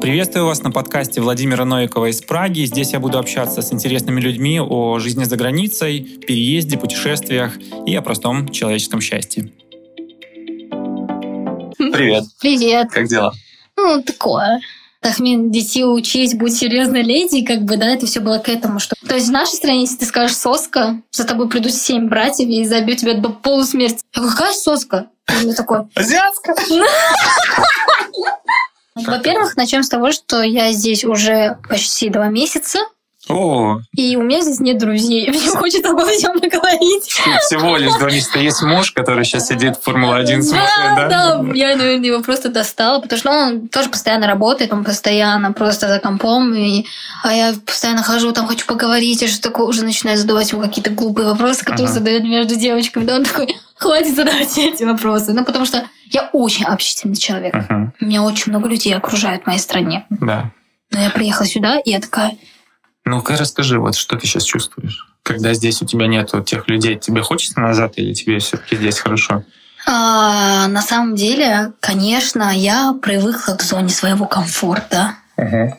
Приветствую вас на подкасте Владимира Новикова из Праги. Здесь я буду общаться с интересными людьми о жизни за границей, переезде, путешествиях и о простом человеческом счастье. Привет. Привет. Как дела? Ну, такое. Тахмин детей учить, будь серьезной леди, как бы, да, это все было к этому, что... То есть в нашей стране, если ты скажешь соска, за тобой придут семь братьев и забьют тебя до полусмерти. Я говорю, какая соска? Я такой... Азиатская! Во-первых, начнем с того, что я здесь уже почти два месяца. О, И у меня здесь нет друзей. Мне хочется обо всем поговорить. всего лишь два месяца. Есть муж, который сейчас сидит в Формулу-1 смотрит, Да, да? да, я, наверное, его просто достала, потому что он тоже постоянно работает, он постоянно просто за компом, и, а я постоянно хожу, там хочу поговорить, и что такое, уже начинаю задавать ему какие-то глупые вопросы, которые Ага. задают между девочками, да, он такой, хватит задавать эти вопросы, ну, потому что я очень общительный человек. Мгм, Меня очень много людей окружают в моей стране. Да. Но я приехала сюда, и я такая, Ну-ка расскажи, вот что ты сейчас чувствуешь? Когда здесь у тебя нету тех людей, тебе хочется назад или тебе все-таки здесь хорошо? «А, на самом деле, конечно, я привыкла к зоне своего комфорта.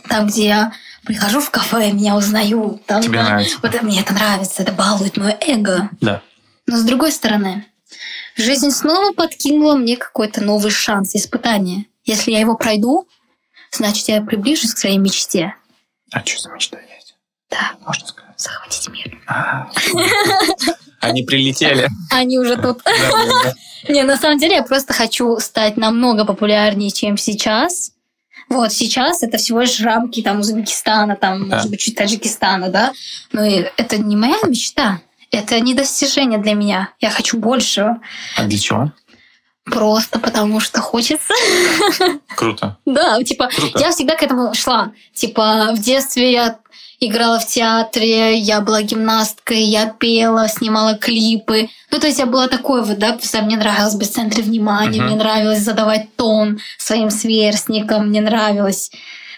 Там, где я прихожу в кафе, меня узнают. Там, Тебе да, нравится? Вот мне это нравится, это балует мое эго. Да. Но с другой стороны, жизнь снова подкинула мне какой-то новый шанс, испытание. Если я его пройду, значит, я приближусь к своей мечте. А что за мечта есть? Да, Можно сказать. захватить мир. А. Они прилетели. Они уже тут. Не, на самом деле я просто хочу стать намного популярнее, чем сейчас. Вот сейчас это всего лишь рамки там Узбекистана, там, Да. может быть, чуть Таджикистана, да. Но это не моя мечта. Это не достижение для меня. Я хочу большего. А для чего? Просто потому что хочется. Круто. Да, типа, Круто. я всегда к этому шла. Типа, в детстве я играла в театре, я была гимнасткой, я пела, снимала клипы. Ну, то есть я была такой вот, да, просто мне нравилось быть в центре внимания, Мгм. мне нравилось задавать тон своим сверстникам, мне нравилось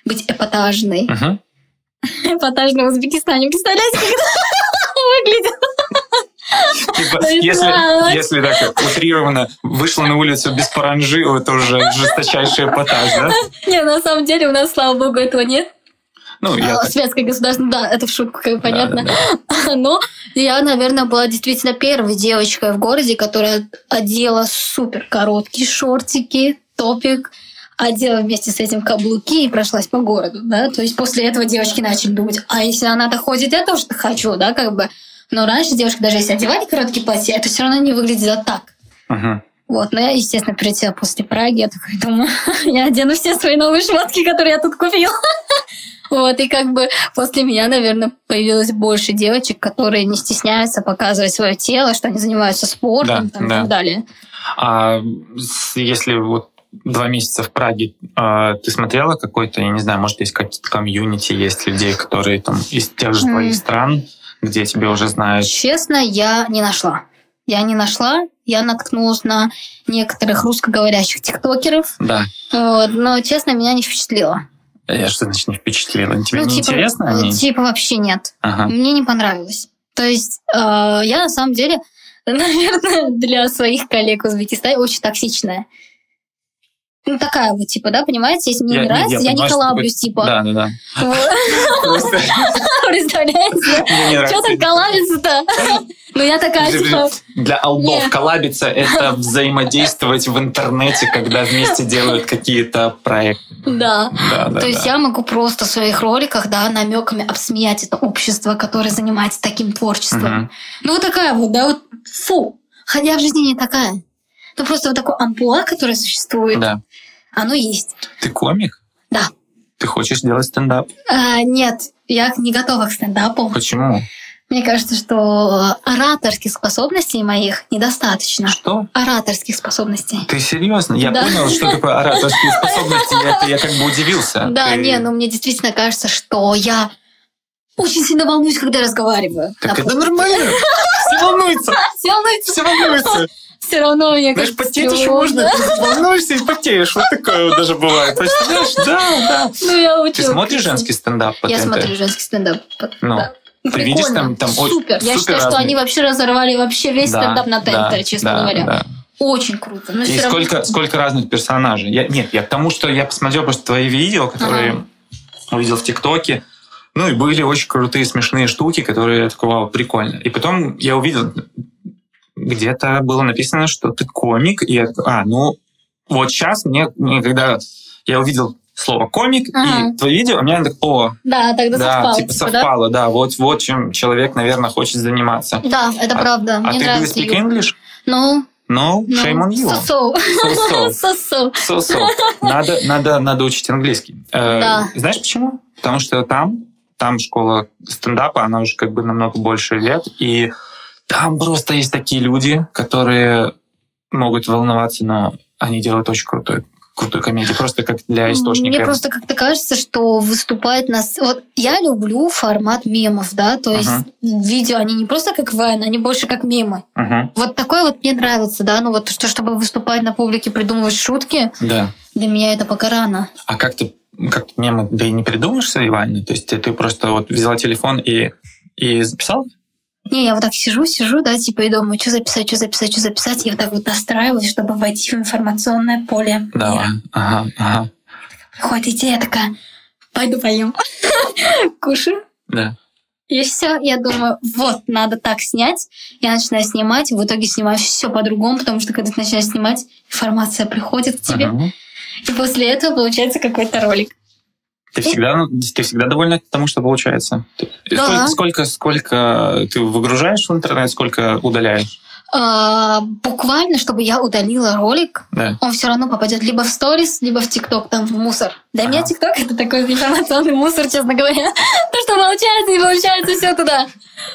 быть эпатажной. Мгм. Эпатажной в Узбекистане. Представляете, как это выглядит? Типа, если, если так утрированно вышла на улицу без паранжи, это уже жесточайший эпатаж, да? Не, на самом деле у нас, слава богу, этого нет. Ну, я А, так- Светское государство, да, это в шутку, как бы Да, понятно. да, да. Но я, наверное, была действительно первой девочкой в городе, которая одела супер короткие шортики, топик, одела вместе с этим каблуки и прошлась по городу, да. То есть после этого девочки начали думать, а если она так ходит, я тоже хочу, да, как бы. Но раньше девушки, даже если одевали короткие платья, это все равно не выглядело так. Мгм. Вот, но я, естественно, прилетела после Праги, я такая думаю, я одену все свои новые шмотки, которые я тут купила. Вот, и как бы после меня, наверное, появилось больше девочек, которые не стесняются показывать свое тело, что они занимаются спортом Да, там, да. и так далее. А если вот два месяца в Праге, а, ты смотрела какой-то, я не знаю, может, есть какие-то комьюнити, есть людей, которые там из тех же твоих стран, где тебя уже знают? Честно, я не нашла. Я не нашла, я наткнулась на некоторых русскоговорящих тиктокеров, Да. вот, но, честно, меня не впечатлило. Я что значит не впечатлила? Тебе Ну, не типа, интересно они? Типа вообще нет. Ага. Мне не понравилось. То есть э, я на самом деле, наверное, для своих коллег в Узбекистане очень токсичная. Ну, такая вот, типа, да, понимаете, если мне Я- не нравится, я, понимаю, не что колаблюсь, такое- типа. Да, да, да. Представляете? не Что так коллабиться-то? Ну, я такая, типа, Для албов Не. коллабиться — это взаимодействовать в интернете, когда вместе делают какие-то проекты. да. То есть я могу просто в своих роликах, да, намеками обсмеять это общество, которое занимается таким творчеством. Ну, вот такая вот, да, вот, фу. Хотя в жизни не такая. Ну, просто вот такое амплуа, которое существует, Да. Оно есть. Ты комик? Да. Ты хочешь делать стендап? А, нет, я не готова к стендапу. Почему? Мне кажется, что ораторских способностей моих недостаточно. Что? Ораторских способностей. Ты серьезно? Я Да. понял, что такое ораторские способности. Я, я как бы удивился. Да, Ты- не, ну мне действительно кажется, что я очень сильно волнуюсь, когда разговариваю. Так это нормально. Все волнуются. Все волнуется. Все волнуются. Все равно мне Знаешь, как-то потеть еще можно. Ты волнуешься и потеешь. Вот такое вот даже бывает. Представляешь? Да, да. Ну, я очень... Ты смотришь женский стендап по Я ТНТ? смотрю женский стендап. Ну, Да. ты видишь Прикольно. там- там очень- Супер. Я супер считаю, что разные. они вообще разорвали вообще весь Да, стендап на ТНТ, да, честно да, говоря. да. очень круто. Но И всё равно- сколько, сколько разных персонажей? Я, нет, я к тому, что я посмотрел просто твои видео, которые увидел в ТикТоке. Ну, и были очень крутые, смешные штуки, которые я такой, вау, прикольно. И потом я увидел, где-то было написано, что ты комик. И я а, ну, вот сейчас мне, мне когда я увидел слово комик Ага. и твои видео, у меня так, о, Да, тогда да, совпало. типа типа, да? совпало, да? вот, вот чем человек, наверное, хочет заниматься. Да, это А- правда. А Мне ты нравится speak. English? Ну, No, ну, shame on you. so-so. So-so. So-so. So-so. Надо, надо, надо учить английский. Э, Да. Знаешь почему? Потому что там, там школа стендапа, она уже как бы намного больше лет, и там просто есть такие люди, которые могут волноваться, но они делают очень крутой, крутую комедию, просто как для источника. Мне просто как-то кажется, что выступает нас... Вот я люблю формат мемов, да, то есть Ага. видео, они не просто как вайн, они больше как мемы. Мгм. Вот такое вот мне нравится, да, ну вот что, чтобы выступать на публике, придумывать шутки, Да. для меня это пока рано. А как ты, как мемы, да и не придумаешь свои вайны? То есть ты, ты просто вот взяла телефон и, и записал? Не, я вот так сижу, сижу, да, типа и думаю, что записать, что записать, что записать, и вот так вот настраиваюсь, чтобы войти в информационное поле. Мира. Ага, ага. Приходит идея такая, пойду поем. Кушаю. Да. И все, я думаю, вот, надо так снять. Я начинаю снимать, в итоге снимаю все по-другому, потому что когда ты начинаешь снимать, информация приходит к тебе, Ага. и после этого получается какой-то ролик. Ты всегда, ты всегда довольна тому, что получается? Да. Сколько, сколько, сколько ты выгружаешь в интернет, сколько удаляешь? А, буквально, чтобы я удалила ролик, Да. он все равно попадет либо в сторис, либо в ТикТок, там в мусор. Для меня Ага. ТикТок это такой информационный мусор, честно говоря. То, что получается, не получается, все туда.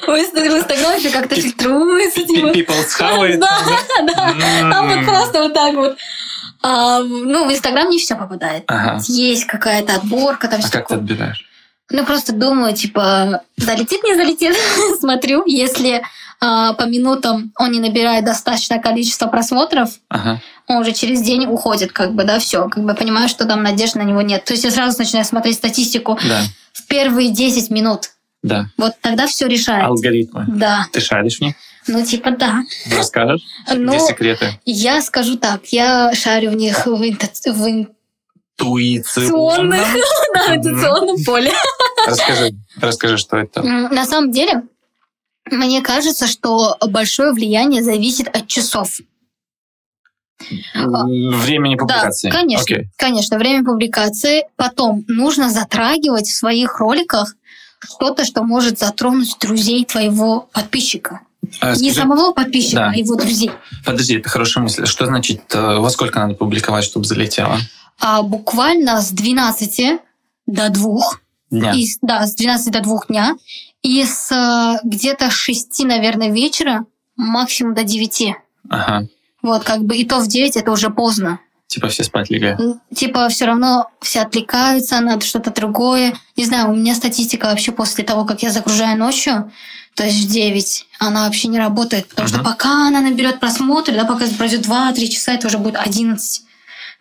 В Инст- в Инстаграме как-то фильтруется, типа. People схавает. Да, да. Там вот просто вот так вот. А, ну, в Инстаграм не все попадает. Ага. Есть какая-то отборка, там А всё как ты такое. отбираешь? Ну, просто думаю, типа, залетит, не залетит. Смотрю, если а, по минутам он не набирает достаточное количество просмотров, Ага. он уже через день уходит, как бы, да, все. Как бы понимаю, что там надежды на него нет. То есть я сразу начинаю смотреть статистику Да, в первые 10 минут. да. Вот тогда все решает. Алгоритмы. Да, Ты шаришь в них? Ну типа да. Расскажешь? Ну, Где секреты? я скажу так, я шарю в них в, инта- в Интуиционно. интуиционных, да, в интуиционном поле. Расскажи, расскажи, что это. На самом деле, мне кажется, что большое влияние зависит от часов. Времени публикации. Да, конечно, Окей. конечно, время публикации. Потом нужно затрагивать в своих роликах что-то, что может затронуть друзей твоего подписчика. А, Не скажи- самого подписчика, Да. а его друзей. Подожди, это хорошая мысль. Что значит, э, во сколько надо публиковать, чтобы залетело? А буквально с 12 до 2 Дня. И, да, с 12 до 2 дня. И с э, где-то 6, наверное, вечера максимум до 9. Ага. Вот, как бы и то в 9 это уже поздно. Типа все спать легли. М, Типа все равно все отвлекаются на что-то другое. Не знаю, у меня статистика вообще после того, как я загружаю ночью, то есть в 9, она вообще не работает. Потому что Мгм. пока она наберет просмотры, да, пока пройдет 2-3 часа, это уже будет 11.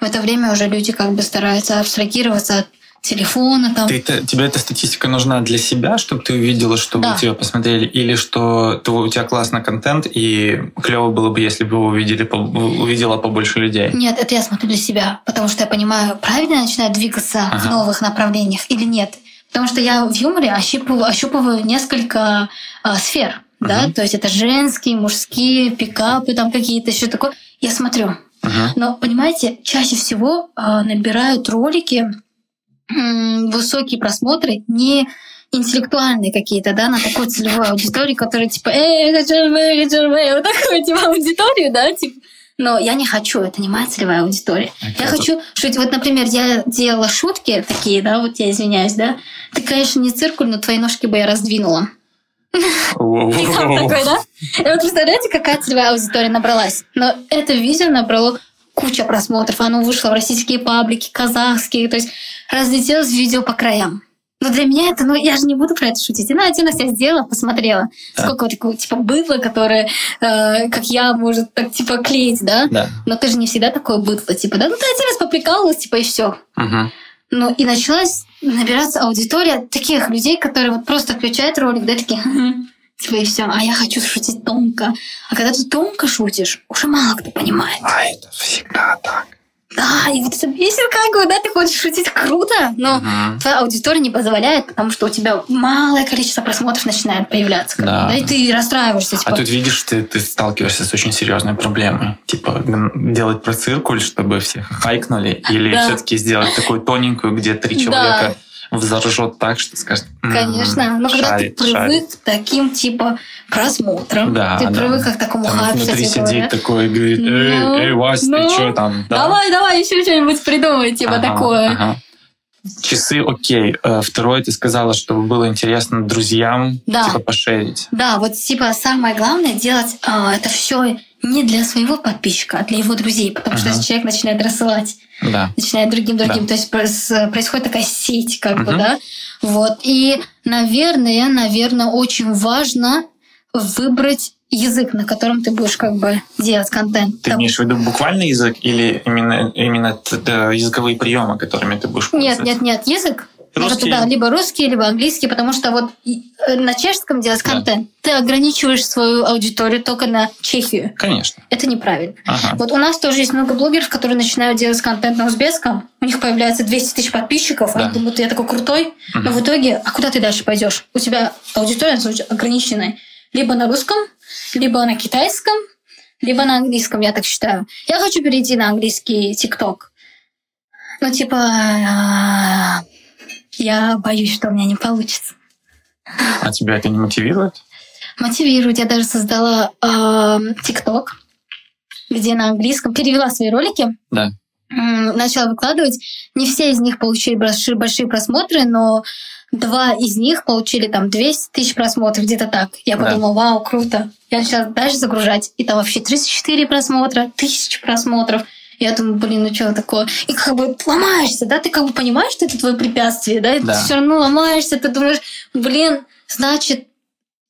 В это время уже люди как бы стараются абстрагироваться от телефона там. Ты, это- тебе эта статистика нужна для себя, чтобы ты увидела, чтобы Да. тебя посмотрели, или что ты- у тебя классный контент, и клево было бы, если бы его увидели, по- увидела побольше людей? Нет, это я смотрю для себя, потому что я понимаю, правильно я начинаю двигаться в Ага. новых направлениях или нет. Потому что я в юморе ощупываю, ощупываю несколько а, сфер, да, Мгм. то есть это женские, мужские, пикапы там какие-то, еще такое. Я смотрю. Мгм. Но, понимаете, чаще всего а, набирают ролики м, высокие просмотры не интеллектуальные какие-то, да, на такой целевой аудитории, которая типа «Эй, хочу рвы, хочу рвы», вот такую типа аудиторию, да, типа. Но я не хочу, это не моя целевая аудитория. Я а тут- хочу шутить. Вот, например, я делала шутки такие, да, вот я извиняюсь, да. Ты, конечно, не циркуль, но твои ножки бы я раздвинула. Такой, да? И вот представляете, какая целевая аудитория набралась? Но это видео набрало куча просмотров. Оно вышло в российские паблики, казахские. То есть разлетелось видео по краям. Но для меня это, ну, я же не буду про это шутить. Она один раз я сделала, посмотрела. Да. Сколько вот такого, типа, быдло, которое, э, как я, может так, типа, клеить, да? Да. Но ты же не всегда такое быдло, типа, да? Ну, ты один раз поприкалывалась, типа, и все. Мгм. Ну, и началась набираться аудитория таких людей, которые вот просто включают ролик, да, такие, «Хм, Типа и все. А я хочу шутить тонко. А когда ты тонко шутишь, уже мало кто понимает. А это всегда так. Да, и вот как бы, да, ты хочешь шутить круто, но Мгм. твоя аудитория не позволяет, потому что у тебя малое количество просмотров начинает появляться. Да. да, и ты расстраиваешься. Типа, А тут видишь, ты, ты сталкиваешься с очень серьезной проблемой. Типа делать про циркуль, чтобы все хайкнули, или Да. все-таки сделать такую тоненькую, где три Да. Взоржет так, что скажет. «М, Конечно. Но когда шарит, ты привык шарит». к таким, типа, просмотрам, Да, ты да. привык к такому Там хайпу, внутри сидит говоря. такой и говорит, эй, Ну, эй, Вась, ну, ты что там? Да? Давай, давай, еще что-нибудь придумай, типа Ага, такое. ага. Часы окей. Э, Второе, ты сказала, что было интересно друзьям Да. типа пошерить. Да, вот типа самое главное делать а, это все не для своего подписчика, а для его друзей, потому что Ага. если человек начинает рассылать, Да. начинает другим другим, то есть происходит такая сеть, как бы, Мгм. да. Вот и, наверное, наверное, очень важно выбрать язык, на котором ты будешь как бы делать контент. Ты Там- имеешь в виду буквальный язык или именно, именно да, языковые приемы, которыми ты будешь Нет, нет, нет, язык. Может, Русский? да, либо русский, либо английский, потому что вот э, на чешском делать Да. контент, ты ограничиваешь свою аудиторию только на Чехию. Конечно. Это неправильно. Ага. Вот у нас тоже есть много блогеров, которые начинают делать контент на узбекском, у них появляется 200 тысяч подписчиков, Да. они думают, я такой крутой, но Мгм. в итоге, а куда ты дальше пойдешь? У тебя аудитория очень ограниченная. Либо на русском, либо на китайском, либо на английском, я так считаю. Я хочу перейти на английский ТикТок. Ну, типа, а, я боюсь, что у меня не получится. А тебя это не мотивирует? Мотивирует. Я даже создала ТикТок, где на английском перевела свои ролики. Да. Начала выкладывать. Не все из них получили большие, большие просмотры, но два из них получили там 200 тысяч просмотров, где-то так. Я Да. подумала, вау, круто. Я начала дальше загружать. И там вообще 34 просмотра, тысячи просмотров. Я думаю, блин, ну что такое? И как бы ломаешься, да? Ты как бы понимаешь, что это твое препятствие, да? И Да. ты все равно ломаешься, ты думаешь, блин, значит,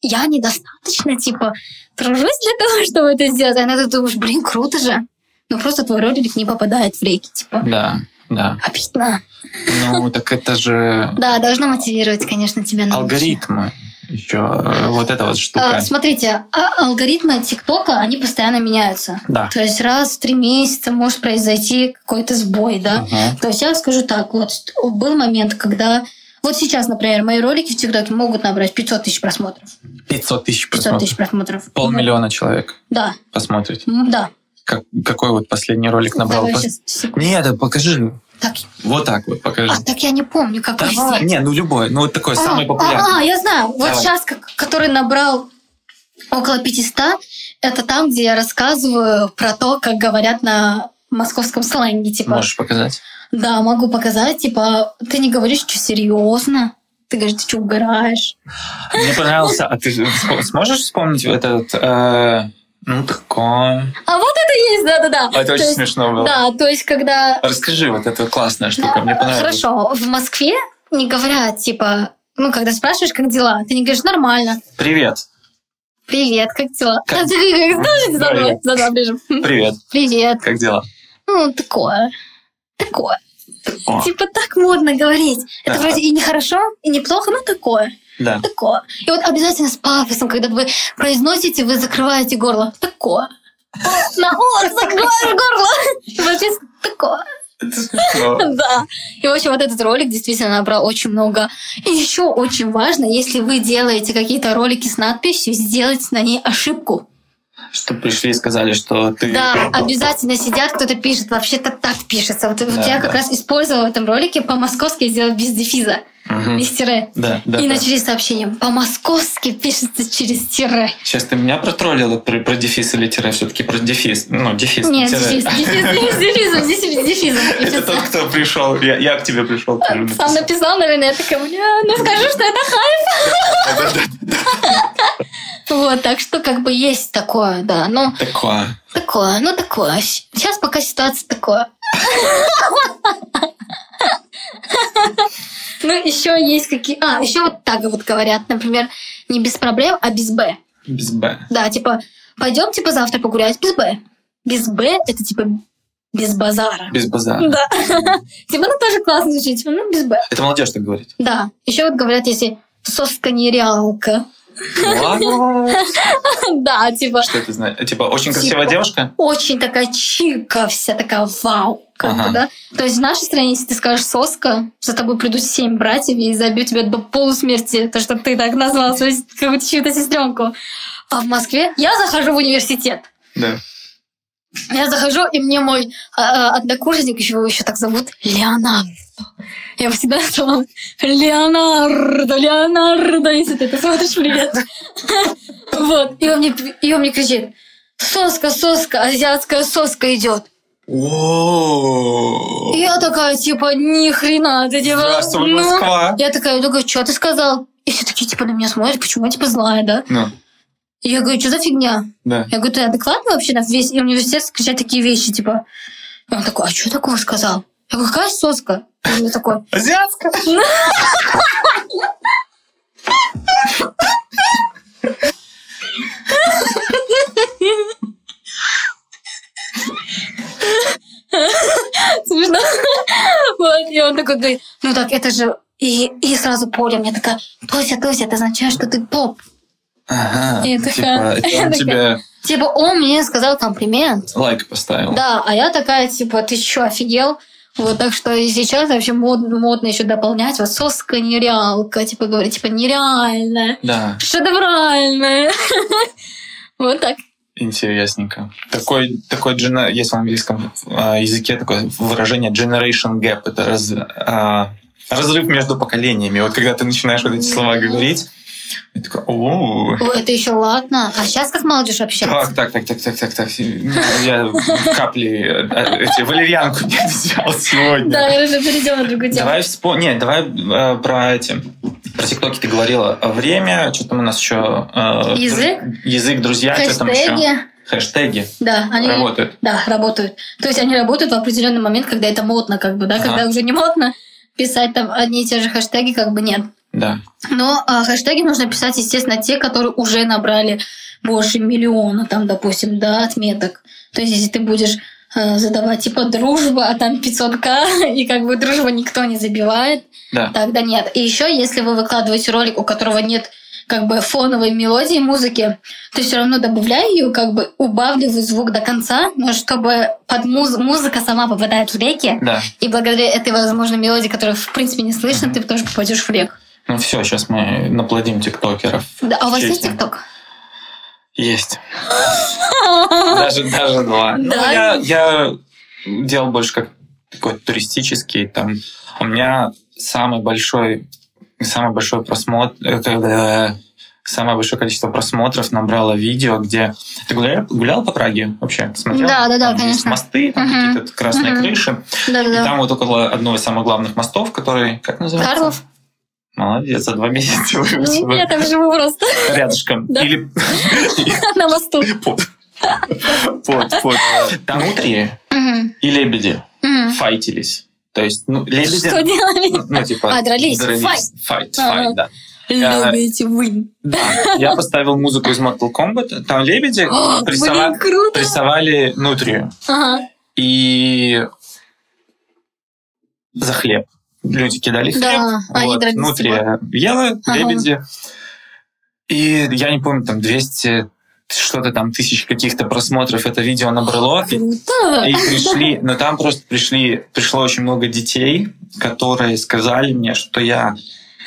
я недостаточно, типа, тружусь для того, чтобы это сделать. А иногда ты думаешь, блин, круто же. Но просто твой ролик не попадает в рейки, типа. Да, да. Обидно. Ну, так это же Да, должно мотивировать, конечно, тебя на алгоритмы. Еще э, вот эта вот штука. А, смотрите, а- алгоритмы ТикТока, они постоянно меняются. Да. То есть раз в три месяца может произойти какой-то сбой, да? Ага. То есть я скажу так, вот был момент, когда... Вот сейчас, например, мои ролики в ТикТоке могут набрать 500 тысяч просмотров. 500 тысяч 500 тысяч просмотров. просмотров. Полмиллиона человек Да, посмотрит. м, да. Как, какой вот последний ролик набрал? Давай Пос- секунду. Нет, да покажи. Так, Вот так вот покажи. а, так я не помню, какой Давай. Не, ну любой. Ну вот такой самый А, популярный. А, я знаю. Вот Давай. сейчас, как- который набрал около 500, это там, где я рассказываю про то, как говорят на московском сленге. Типа, Можешь показать? да, могу показать. Типа, ты не говоришь, что серьезно. Ты говоришь, ты что, угораешь? Мне понравился. А ты сможешь вспомнить этот... э, ну, такой... А вот это есть, да-да-да. Это То очень есть- смешно было. Да, то есть, когда... Расскажи, вот эта классная штука. Мне понравилось. Хорошо, в Москве не говорят, типа, ну, когда спрашиваешь, как дела, ты не говоришь, нормально. Привет. Привет, как дела? Как- слушайте за Да, мной, за мной ближе. Привет. Привет. Как дела? Ну, такое. Такое. О, Типа так модно говорить. Это Да. вроде и не хорошо, и неплохо, но такое. Да. Такое. И вот обязательно с пафосом, когда вы произносите, вы закрываете горло. Такое. На о, закрываю горло. Вообще такое. Да. И, в общем, вот этот ролик действительно набрал очень много. И еще очень важно, если вы делаете какие-то ролики с надписью, сделать на ней ошибку. Чтобы пришли и сказали, что ты... Да, обязательно сидят, кто-то пишет. Вообще-то так пишется. Вот, вот Да, я да. как раз использовала в этом ролике по-московски сделать без дефиза, Мгм. без тире. Да, да. И да. начали сообщение. По-московски пишется через тире. Сейчас ты меня протроллила про, про дефис или тире, все-таки про дефис. Ну, дефис. не Нет, тире. дефиз, дефиз, дефизом, дефизом, дефизом. И Это тот, кто пришел. Я, я к тебе пришел. Сам написал. написал, наверное, я такая, бля, ну скажи, что это хайп. Вот, так что как бы есть такое, да. Ну, Такое. такое, ну такое. Сейчас пока ситуация такое. Ну, еще есть какие... А, еще вот так вот говорят, например, не без проблем, а без «б». Без Б. Да, типа, пойдем, типа, завтра погулять без «б». Без «б» — это, типа, без базара. Без базара. Да. Типа, ну, тоже классно звучит, типа, ну, без «б». Это молодежь так говорит. Да. Еще вот говорят, если соска нереалка. Да, типа... Что это значит? Типа, очень красивая девушка? Очень такая чика вся, такая вау. Да? То есть в нашей стране, если ты скажешь соска, за тобой придут семь братьев и забьют тебя до полусмерти, то, что ты так назвал свою какую-то чью-то сестренку. А в Москве я захожу в университет. Да. Я захожу, и мне мой а, однокурсник, еще его еще так зовут, Леонардо. Я всегда называла Леонардо, Леонардо, если ты это смотришь, привет. Вот, и он мне, и он мне кричит, соска, соска, азиатская соска идет. Я такая, типа, ни хрена, ты типа... Здравствуй, Москва. Я такая, такая, что ты сказал? И все такие, типа, на меня смотрят, почему я, типа, злая, да? Ну, И я говорю, что за фигня? да. Я говорю, ты адекватно вообще на весь университет кричать такие вещи, типа? И он такой, а что такого сказал? Я говорю, какая соска? И он такой, Азиатская? смешно. Вот, и он такой говорит, ну так, это же... И, и сразу Поля мне такая, Тося, Тося, это означает, что ты поп. Ага. Я такая- Типа, это я он такая- тебе Типа, он мне сказал комплимент. лайк поставил. Да, а я такая, типа, ты что, офигел? Вот, так что и сейчас вообще мод, модно еще дополнять. Вот соска нереалка, типа, говорить, типа, нереальная, Да, шедевральная. Вот так. интересненько. Такой, такой есть в английском а, языке такое выражение generation gap. Это раз- а, разрыв между поколениями. Вот когда ты начинаешь вот эти слова говорить, я такой, о это еще ладно. А сейчас как молодежь общается? так, так, так, так, так, так, так. Я капли, э, эти, валерьянку не взял сегодня. Да, уже перейдем на другую тему. Давай вспомним. Нет, давай э, про эти. Про ТикТоки ты говорила. Время, что там у нас еще? э, Язык? Язык, друзья, что там еще? Хэштеги. Хэштеги Да, они работают. Да, работают. То есть они работают в определенный момент, когда это модно, как бы, да, Ага. когда уже не модно писать там одни и те же хэштеги, как бы нет. Да. Но а, хэштеги нужно писать, естественно, те, которые уже набрали больше миллиона, там, допустим, да, отметок. То есть, если ты будешь э, задавать типа дружба, а там 500к, и как бы дружба никто не забивает, Да. тогда нет. И еще, если вы выкладываете ролик, у которого нет как бы фоновой мелодии музыки, то все равно добавляй ее, как бы убавливай звук до конца, но чтобы под муз- музыка сама попадает в реки, Да. и благодаря этой, возможно, мелодии, которую в принципе не слышно, ты тоже попадешь в рек. Ну все, сейчас мы наплодим тиктокеров. Да, а у вас есть. ТикТок? Есть. Даже, даже два. Ну, Да? я, я делал больше как такой туристический. Там у меня самый большой, самый большой просмотр, э, когда самое большое количество просмотров набрало видео, где ты гулял, гулял по Праге вообще? Смотрел? Да, да, да, Там есть конечно. мосты, там Мгм. какие-то красные Мгм. крыши. И Да-да-да. там вот около одного из самых главных мостов, который, как называется? Карлов? Молодец, за два месяца выучила. Ну, Я там живу просто Рядышком. Или на мосту. под. Под, под. Там утри и лебеди файтились. То есть, ну, лебеди... Что делали? Ну, типа... А, дрались. Файт, файт, да. Любите вы. Да. Я поставил музыку из Mortal Kombat. Там лебеди прессовали нутрию. И за хлеб. Люди кидали хлеб. Да, они вот, дрались, Нутрия ела, Ага. лебеди. И я не помню, там 200 что-то там тысяч каких-то просмотров это видео набрало. И Круто. И пришли, но там просто пришли, пришло очень много детей, которые сказали мне, что я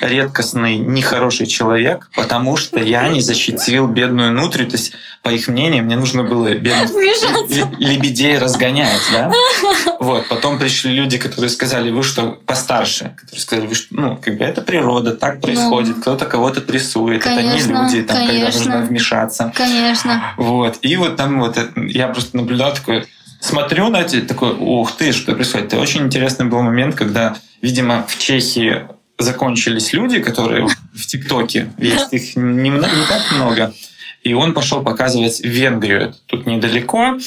редкостный, нехороший человек, потому что я не защитил бедную нутрию. То есть, по их мнению, мне нужно было бедных лебедей разгонять, да? Вот, потом пришли люди, которые сказали, вы что, постарше, которые сказали, вы что, ну, как бы это природа, так происходит, кто-то кого-то прессует, это не Ну. Конечно, люди, там, когда конечно. нужно вмешаться. Конечно. Вот. И вот там вот это- я просто наблюдал такой, смотрю на это, такой, ух ты, что происходит. Это очень интересный был момент, когда, видимо, в Чехии закончились люди, которые в ТикТоке, есть их немного, не так много, и он пошел показывать Венгрию, это тут недалеко,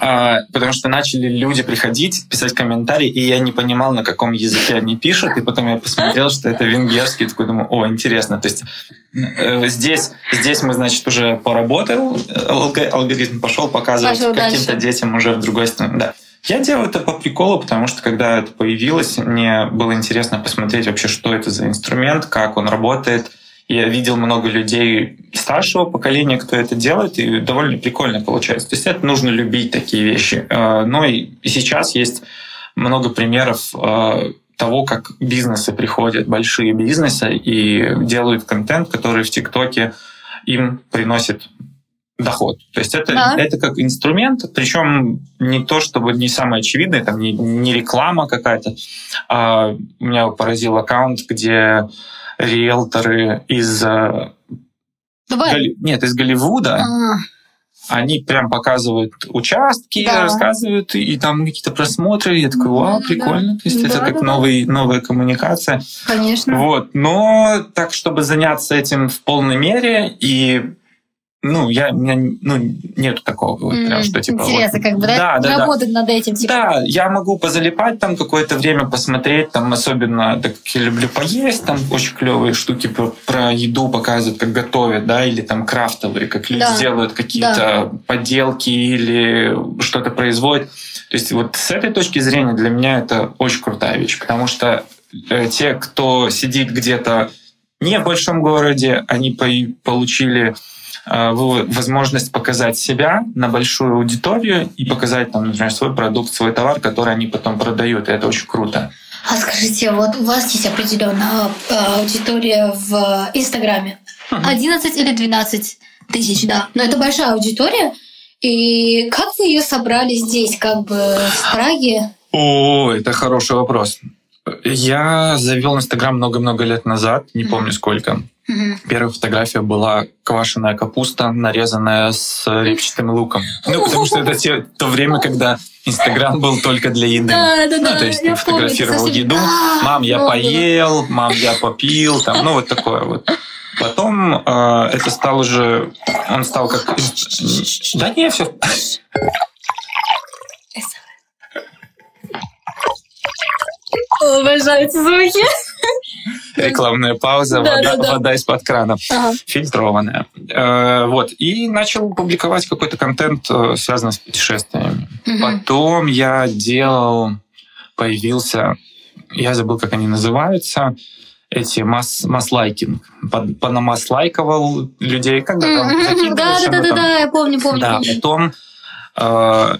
а, потому что начали люди приходить, писать комментарии, и я не понимал, на каком языке они пишут, и потом я посмотрел, что это венгерский, такой думаю, о, интересно, то есть э, здесь, здесь мы, значит, уже поработал, алго- алгоритм пошел показывать каким-то детям уже в другой стране, да. Я делаю это по приколу, потому что когда это появилось, мне было интересно посмотреть вообще, что это за инструмент, как он работает, Я видел много людей старшего поколения, кто это делает, и довольно прикольно получается. То есть это нужно любить такие вещи. Э, но и сейчас есть много примеров э, того, как бизнесы приходят, большие бизнесы, и делают контент, который в ТикТоке им приносит доход. То есть это, да. это как инструмент, причем не то, чтобы не самое очевидное, там не, не реклама какая-то. А меня поразил аккаунт, где риэлторы из... Э, Голли... Нет, из Голливуда. А. Они прям показывают участки, да. рассказывают, и, и там какие-то просмотры. Я такой, вау, прикольно. Да. То есть да, это как да. Новый, новая коммуникация. Конечно. Вот. Но так, чтобы заняться этим в полной мере и ну, я, у меня ну, нет такого вот прям, что типа... Интересно, вот, как бы, да? да, Работать да. над этим, типа. Да, я могу позалипать там какое-то время, посмотреть, там особенно, так я люблю поесть, там очень клевые штуки про, про еду показывают, как готовят, да, или там крафтовые, как люди да. делают какие-то да. поделки или что-то производят. То есть вот с этой точки зрения для меня это очень крутая вещь, потому что э, те, кто сидит где-то не в большом городе, они получили возможность показать себя на большую аудиторию и показать, там, например, свой продукт, свой товар, который они потом продают. И это очень круто. А скажите, вот у вас есть определенная э, аудитория в Инстаграме. 11 или 12 тысяч, да. Но это большая аудитория. И как вы ее собрали здесь, как бы в Праге? О, это хороший вопрос. Я завел Инстаграм много-много лет назад, не помню сколько. Первая фотография была квашеная капуста, нарезанная с репчатым луком. Ну, потому что это те, то время, когда Инстаграм был только для еды. Да, да, да. Ну, то есть ты фотографировал помню, еду, мам, я поел, мам, я попил, там, ну, вот такое вот. Потом э, это стал уже, он стал как... Да не, все. Обожаю эти звуки. Рекламная пауза, да, вода, да, да. вода из-под крана, ага. фильтрованная. Э, вот. И начал публиковать какой-то контент, э, связанный с путешествиями. Угу. Потом я делал, появился, я забыл, как они называются, эти масс, масс-лайкинг. Понамасс-лайковал людей, когда там Да, да, да, да, я помню, помню. Да, потом э,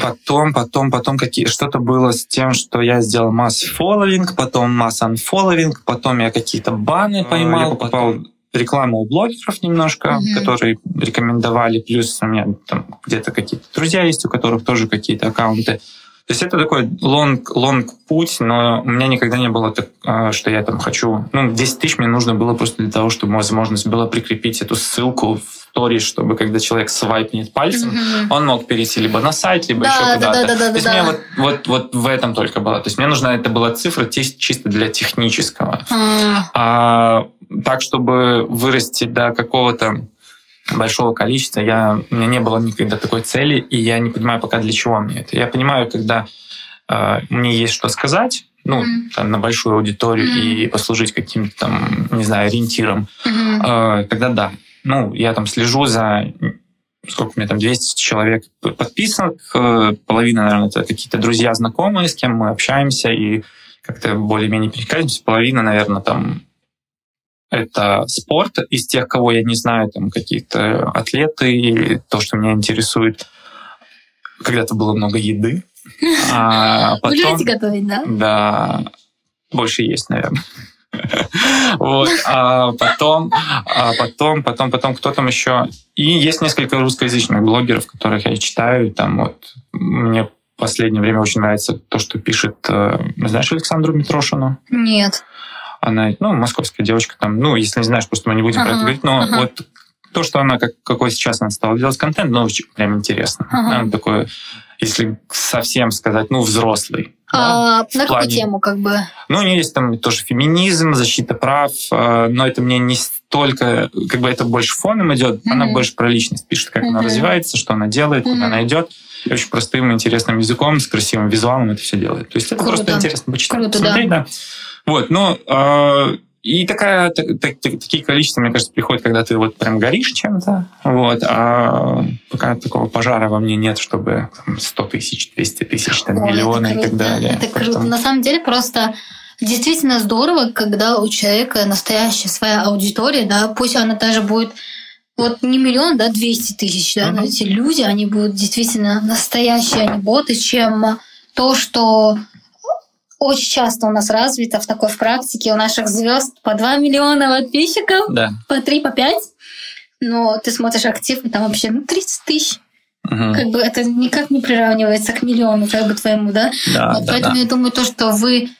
Потом, потом, потом какие что-то было с тем, что я сделал масс фолловинг, потом масс анфолловинг, потом я какие-то баны а, поймал, я покупал рекламу у блогеров немножко, mm-hmm. которые рекомендовали, плюс у меня там где-то какие-то друзья есть, у которых тоже какие-то аккаунты. То есть это такой long, long путь, но у меня никогда не было так, а, что я там хочу... Ну, 10 тысяч мне нужно было просто для того, чтобы возможность была прикрепить эту ссылку в сторис, чтобы когда человек свайпнет пальцем, mm-hmm. он мог перейти либо на сайт, либо да, еще куда-то. Да, да, да, То есть да. мне вот, вот, вот в этом только было. То есть мне нужна это была цифра чисто для технического. Mm. А так, чтобы вырасти до какого-то большого количества. Я, у меня не было никогда такой цели, и я не понимаю пока для чего мне это. Я понимаю, когда э, мне есть что сказать, ну, mm-hmm. там, на большую аудиторию mm-hmm. и послужить каким-то там, не знаю, ориентиром, mm-hmm. э, тогда да. Ну, я там слежу за сколько у меня там, 200 человек подписок, э, половина, наверное, это какие-то друзья, знакомые, с кем мы общаемся и как-то более-менее перекликаемся, половина, наверное, там это спорт. Из тех, кого я не знаю, там какие-то атлеты или то, что меня интересует. Когда-то было много еды. А потом, Вы любите готовить, да? Да. Больше есть, наверное. Вот, а потом, а потом, потом, потом, кто там еще? И есть несколько русскоязычных блогеров, которых я читаю. Там вот мне в последнее время очень нравится то, что пишет, э, знаешь, Александру Митрошину? Нет она, ну, московская девочка там, ну, если не знаешь, просто мы не будем ага, про это говорить, но ага. вот то, что она, как, какой сейчас она стала делать контент, ну, прям интересно. Ага. Она такое, если совсем сказать, ну, взрослый. А, да, на какую плане... тему, как бы? Ну, у нее есть там тоже феминизм, защита прав, а, но это мне не столько, как бы это больше фоном идет, mm-hmm. она больше про личность пишет, как mm-hmm. она развивается, что она делает, mm-hmm. куда она идет. И очень простым, интересным языком, с красивым визуалом это все делает. То есть это Круто. просто интересно почитать, Круто, посмотреть, да. да. Вот, но э, и такая, так, так, такие количества, мне кажется, приходят, когда ты вот прям горишь чем-то, вот, а пока такого пожара во мне нет, чтобы там, 100 тысяч, 200 тысяч, там, О, миллионы и так далее. Это круто. На самом деле просто действительно здорово, когда у человека настоящая своя аудитория, да, пусть она даже будет вот не миллион, да, 200 тысяч, да, но эти люди, они будут действительно настоящие, они боты, чем то, что очень часто у нас развито в такой в практике у наших звезд по 2 миллиона подписчиков, Да. по 3, по 5. Но ты смотришь актив, и там вообще ну, 30 тысяч. Мгм. Как бы это никак не приравнивается к миллиону, как бы твоему, да? Да, Вот да, поэтому да. я думаю, то, что вы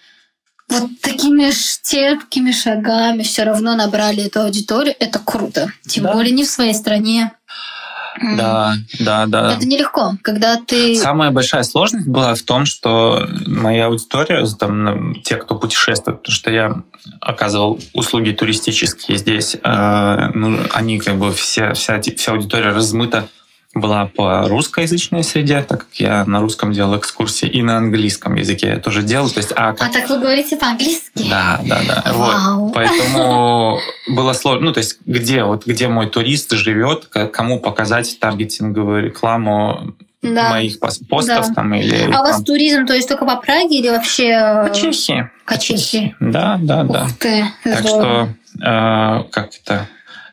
вот такими степкими шагами все равно набрали эту аудиторию, это круто. Тем Да. более не в своей стране. Да, да, да. Это нелегко, когда ты... Самая большая сложность была в том, что моя аудитория, там, ну, те, кто путешествует, потому что я оказывал услуги туристические здесь, э, ну, они как бы все, вся, вся аудитория размыта была по русскоязычной среде, так как я на русском делал экскурсии, и на английском языке я тоже делал. То есть, а как А так вы говорите по-английски? Да, да, да. Вау. Вот. Поэтому было сложно. Ну, то есть, где, вот, где мой турист живет, кому показать таргетинговую рекламу Да. моих пос- постов Да. там или А у вас туризм, то есть только по Праге или вообще... по Чехии. По Чехии. Да, да, да. Ух ты, Так здорово. что э, как это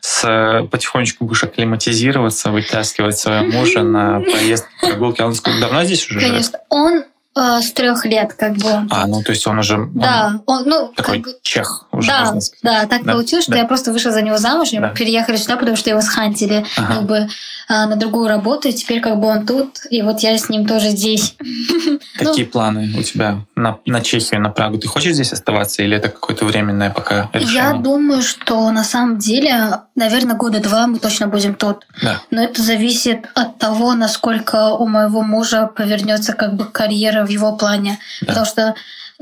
с, потихонечку будешь акклиматизироваться, вытаскивать своего мужа на поездку, прогулки. А он сколько давно здесь уже живет? Конечно. Он э, с трех лет как бы... А, ну то есть он уже он Да, он, ну, такой как бы... чех уже, Да, да, так Да, получилось, что да. я просто вышла за него замуж, Да. переехали сюда, потому что его схантили Ага. как бы а, на другую работу, и теперь как бы он тут, и вот я с ним тоже здесь. Какие планы у тебя на, на Чехию, на Прагу? Ты хочешь здесь оставаться или это какое-то временное пока Я решение? думаю, что на самом деле, наверное, года два мы точно будем тут. Да. Но это зависит от того, насколько у моего мужа повернется как бы карьера в его плане. Да. Потому что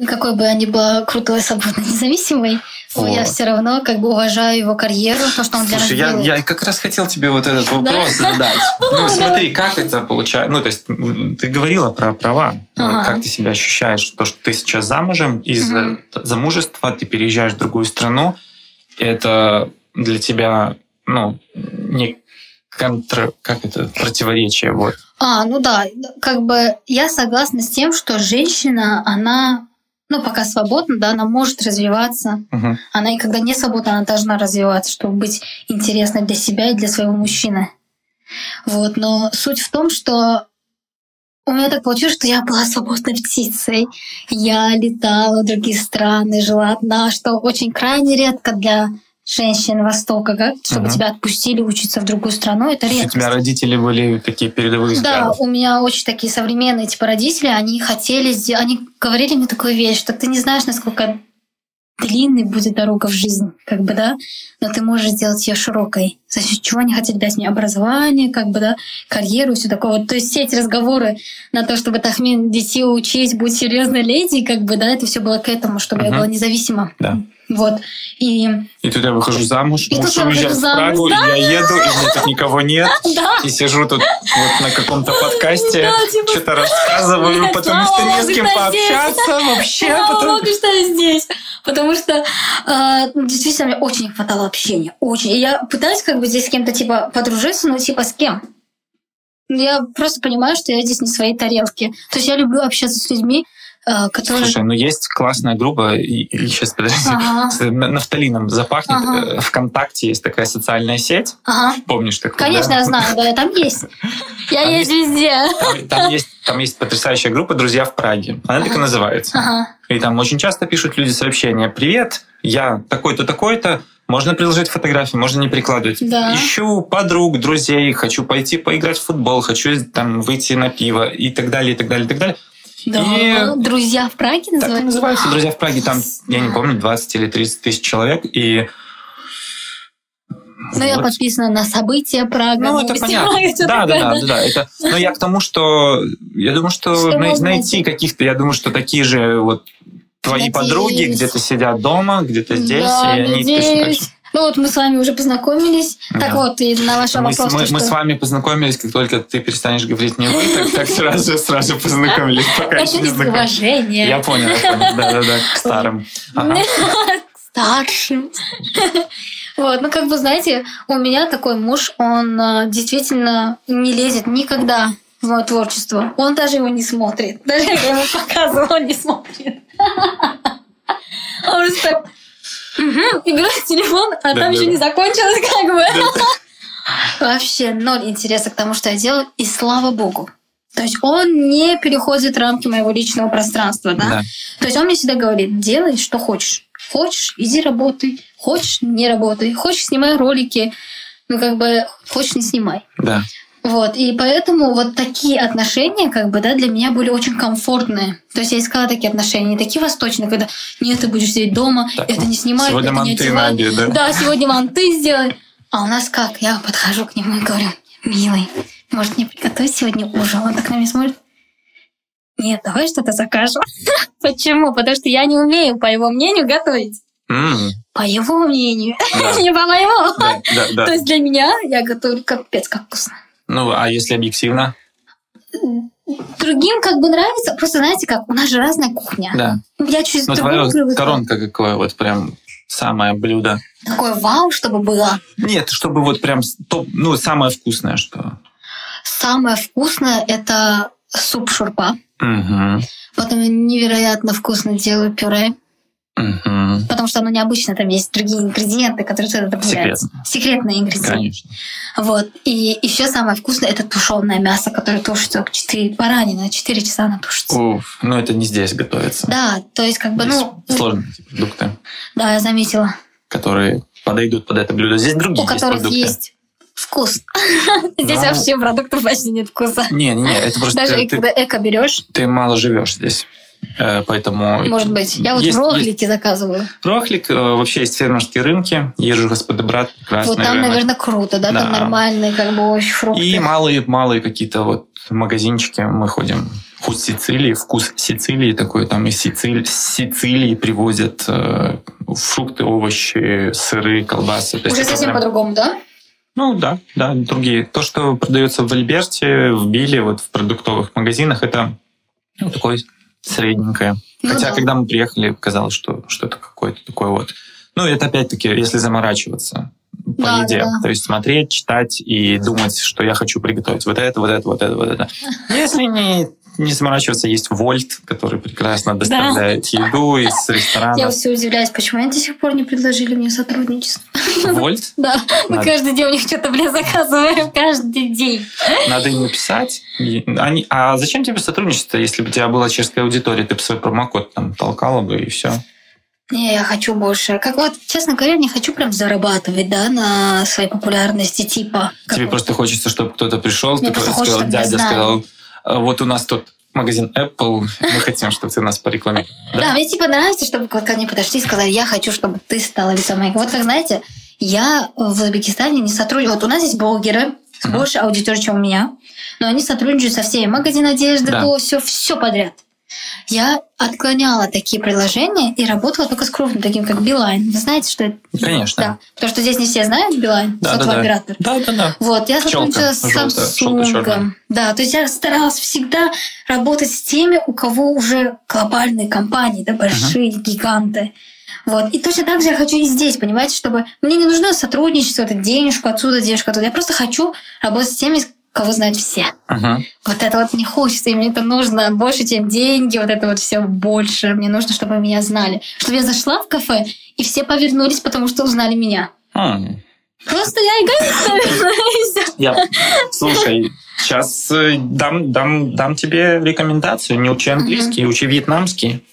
какой бы я ни была крутой, свободной, независимой, но я Вот. все равно как бы уважаю его карьеру, то, что он для нас Слушай, я, делает. я как раз хотел тебе вот этот вопрос задать. Ну, смотри, как это получается? Ну, то есть, ты говорила про права. Вот Ага. Как ты себя ощущаешь? То, что ты сейчас замужем, из-за Мгм. замужества ты переезжаешь в другую страну. Это для тебя, ну, не контр... Как это? Противоречие, вот. А, ну да, как бы я согласна с тем, что женщина, она, ну, пока свободна, да, она может развиваться. Мгм. Она и когда не свободна, она должна развиваться, чтобы быть интересной для себя и для своего мужчины. Вот, но суть в том, что у меня так получилось, что я была свободной птицей. Я летала в другие страны, жила одна, что очень крайне редко для женщин Востока, как, чтобы Мгм. тебя отпустили учиться в другую страну, это У редко. тебя родители были такие передовые Да, взгляды. у меня очень такие современные типа родители, они хотели, они говорили мне такую вещь, что ты не знаешь, насколько длинной будет дорога в жизнь, как бы, да, но ты можешь сделать ее широкой. За счет чего они хотели дать мне образование, как бы, да, карьеру и все такое. Вот, то есть все эти разговоры на то, чтобы Тахмин детей учить, будь серьезной леди, как бы, да, это все было к этому, чтобы я Мгм. была независима. Да. Вот. И И тут я выхожу замуж, И муж уезжает в замуж, Прагу, и я еду, и мне тут никого нет. да, И сижу тут вот на каком-то подкасте, Да, типа, что-то рассказываю, нет, потому что не с кем что здесь. пообщаться вообще. Слава потому- богу, что я здесь. Потому что э, действительно мне очень не хватало общения. Очень. И я пытаюсь как бы здесь с кем-то типа подружиться, но типа с кем? Я просто понимаю, что я здесь не в своей тарелке. То есть я люблю общаться с людьми, э, которые... Слушай, ну есть классная группа, и, сейчас, подожди, Ага. с на- нафталином запахнет. Ага. Э, Вконтакте есть такая социальная сеть. Ага. Помнишь такую? Конечно, да? я знаю, да, там есть. Я Там есть везде. Там, там есть, там есть потрясающая группа «Друзья в Праге». Она так и называется. Ага. И там очень часто пишут люди сообщения. «Привет, я такой-то, такой-то». Можно приложить фотографии, можно не прикладывать. Да. Ищу подруг, друзей, хочу пойти поиграть в футбол, хочу там выйти на пиво и так далее, и так далее, и так далее. Да. И- Друзья в Праге Так и называются? называются «Друзья в Праге». Там, я не помню, 20 или 30 тысяч человек. И Ну, я вот. подписана на события Прага. Ну, это понятно. Всё Да, да, да, да, да. Это, но я к тому, что я думаю, что Что най- найти каких-то, я думаю, что такие же вот твои Надеюсь. подруги где-то сидят дома, где-то здесь, Да, и они точно так же. Ну вот мы с вами уже познакомились. Так Да. вот, и на ваш Мы, вопрос, мы- то, мы что- с вами познакомились, как только ты перестанешь говорить не вы, так, так сразу, сразу познакомились, пока еще не уважения. Я понял, я понял, да-да-да, к старым. Ага. К старшим. Вот, ну как бы, знаете, у меня такой муж, он а, действительно не лезет никогда в мое творчество. Он даже его не смотрит. Даже я ему показывала, он не смотрит. Он просто «Мгм», и берет телефон, а Да, там да, еще да. не закончилось как бы. Вообще ноль интереса к тому, что я делаю, и слава богу. То есть он не переходит рамки моего личного пространства, да? Да. То есть он мне всегда говорит, делай, что хочешь. Хочешь, иди работай. Хочешь, не работай. Хочешь, снимай ролики. Ну, как бы, хочешь, не снимай. Да. Вот, и поэтому вот такие отношения, как бы, да, для меня были очень комфортные. То есть я искала такие отношения, не такие восточные, когда нет, ты будешь сидеть дома, Так, это не снимай, сегодня это не одевай. да? Да, сегодня манты сделай. А у нас как? Я подхожу к нему и говорю, милый, может мне приготовить сегодня ужин? Он так на меня смотрит. Нет, давай что-то закажем. Почему? Потому что я не умею, по его мнению, готовить. По его мнению, Да. не по моему. Да, да, То есть для меня я готовлю капец как вкусно. Ну, а если объективно? Другим как бы нравится, просто знаете как, у нас же разная кухня. Да. Я чуть Ну, твоя привыкла. коронка какое вот прям самое блюдо? Такое вау, чтобы было. Нет, чтобы вот прям топ, ну, самое вкусное, что... Самое вкусное это суп шурпа. Мгм. Потом я невероятно вкусно делаю пюре, Мгм. потому что оно необычно, там есть другие ингредиенты, которые туда добавляются. Секретные ингредиенты. Конечно. Вот. И еще самое вкусное это тушеное мясо, которое тушится 4 баранина, 4 часа она тушится. Уф, ну это не здесь готовится. Да, то есть как бы, Здесь ну, сложные эти продукты, да, я заметила. которые подойдут под это блюдо. Здесь другие У есть которых продукты. есть вкус. Здесь Ну, вообще продуктов почти нет вкуса. Не, не, не, это просто Даже когда эко берешь, ты мало живешь здесь. Э, Поэтому может быть. Я вот Есть- рохлики заказываю. Рохлик, э, вообще есть фермерские рынки, езжу господа брат, прекрасный Вот там, рынок. наверное, круто, да? Там Да. нормальные, как бы, овощи, фрукты. И малые-малые какие-то вот магазинчики мы ходим. Вкус Сицилии, вкус Сицилии такой, там из Сицилии, Сицилии привозят э, фрукты, овощи, сыры, колбасы. То есть Уже это совсем прям- по-другому, да? Ну да, да, другие. То, что продается в Альберте, в Биле, вот в продуктовых магазинах, это ну, такое средненькое. Ну Хотя, да. когда мы приехали, казалось, что что-то какое-то такое вот. Ну, это опять-таки, если заморачиваться по Да, еде. да. То есть смотреть, читать и думать, что я хочу приготовить вот это, вот это, вот это, вот это. Если не, не заморачиваться, есть Вольт, который прекрасно доставляет еду из Я ресторана. все удивляюсь, почему они до сих пор не предложили мне сотрудничество. Вольт? Да, мы Надо. каждый день у них что-то, блин, заказываем. Каждый день. Надо им написать. Они, а зачем тебе сотрудничество, если бы у тебя была чешская аудитория? Ты бы свой промокод там толкала бы и все. Не, я хочу больше. Как вот, честно говоря, не хочу прям зарабатывать, да, на своей популярности, типа. Тебе просто хочется, чтобы кто-то пришел, Мне такой просто сказал, дядя сказал, «А вот у нас тут магазин Apple, мы хотим, чтобы ты нас порекламировал. Да, мне типа нравится, чтобы ко мне подошли и сказали, я хочу, чтобы ты стала лицом моей. Вот как знаете, я в Узбекистане не сотрудничаю. Вот у нас есть блогеры с больше аудитории, чем у меня, но они сотрудничают со всеми. Магазин одежды, Да. то, все, все подряд. Я отклоняла такие предложения и работала только с крупным, таким как Билайн. Вы знаете, что это? Конечно. Да. Потому что здесь не все знают Билайн, Да, да, да. оператор. Да, да, да. Вот, я сотрудничала с. Samsung. Да, то есть я старалась всегда работать с теми, у кого уже глобальные компании, да, большие гиганты. Вот. И точно так же я хочу и здесь, понимаете, чтобы мне не нужно сотрудничество, это денежку отсюда, денежку оттуда. Я просто хочу работать с теми, кого знают все. Мгм. Вот это вот не хочется, и мне это нужно больше, чем деньги, вот это вот все больше. Мне нужно, чтобы меня знали. Чтобы я зашла в кафе, и все повернулись, потому что узнали меня. М. Просто я эгоист, наверное. Я, слушай, сейчас дам, дам, дам тебе рекомендацию. Не учи английский, учи вьетнамский.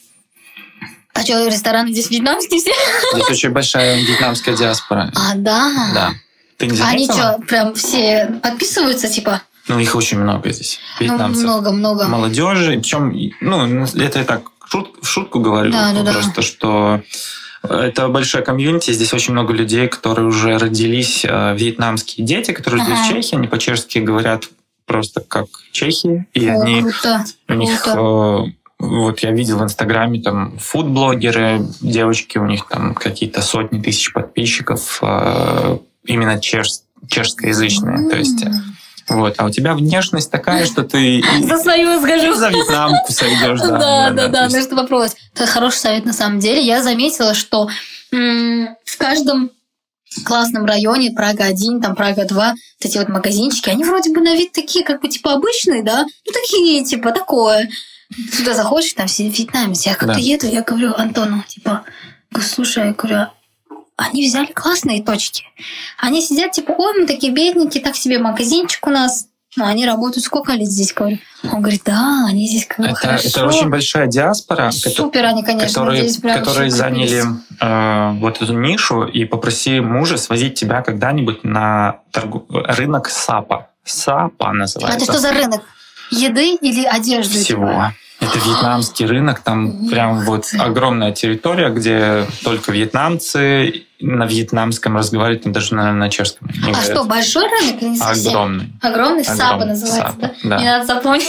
А что, рестораны здесь вьетнамские все? Здесь очень большая вьетнамская диаспора. А, да? Да. Ты не Они заметила? что, прям все подписываются, типа? Ну, их очень много здесь, Ну, вьетнамцев. много-много. молодежи. Причем, ну, это я так в шут- в шутку говорю, Да, да, да. просто что это большая комьюнити, здесь очень много людей, которые уже родились, э, вьетнамские дети, которые живут в Ага. Чехии, они по-чешски говорят просто как чехи, и О, они, круто. у них, круто. э, вот я видел в Инстаграме там фуд-блогеры, девочки, у них там какие-то сотни тысяч подписчиков, э, именно чеш- чешскоязычные, то есть М. вот, а у тебя внешность такая, что ты За свою и скажу. за вьетнамку сойдешь, да. Да, да, да, то есть- нужно попробовать. Это хороший совет на самом деле. Я заметила, что в каждом классном районе, Прага-1, там Прага-2, вот эти вот магазинчики, они вроде бы на вид такие, как бы, типа, обычные, да? Ну, такие, типа, такое. Сюда заходишь, там все вьетнамец. Я как-то Да. еду, я говорю Антону, типа, Слушай, я говорю, они взяли классные точки. Они сидят, типа, ой, мы такие бедненькие, так себе магазинчик у нас. Ну, они работают сколько лет здесь, говорю. Он говорит, да, они здесь как бы Это, хорошо. это очень большая диаспора, Супер они, конечно, которые, здесь прям которые заняли э, вот эту нишу, и попроси мужа свозить тебя когда-нибудь на торгу- рынок САПа. САПа А называется. это что за рынок? Еды или одежды? Всего. типа? Это вьетнамский рынок, там прям вот огромная территория, где только вьетнамцы на вьетнамском разговаривают, там даже на, на чешском. не А говорят. что, большой рынок или не совсем? Огромный. Огромный? Саба Огромный. называется, Саба, да? да. Не надо запомнить.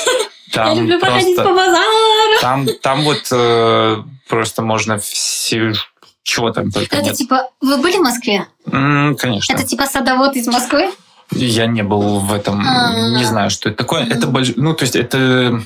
Я Там люблю проходить просто- по базару. Там, там вот э, просто можно все... Чего там только Это нет. типа... Вы были в Москве? М, конечно. Это типа садовод из Москвы? Я не был в этом, А. не знаю, что это такое. Это больш... ну, то есть это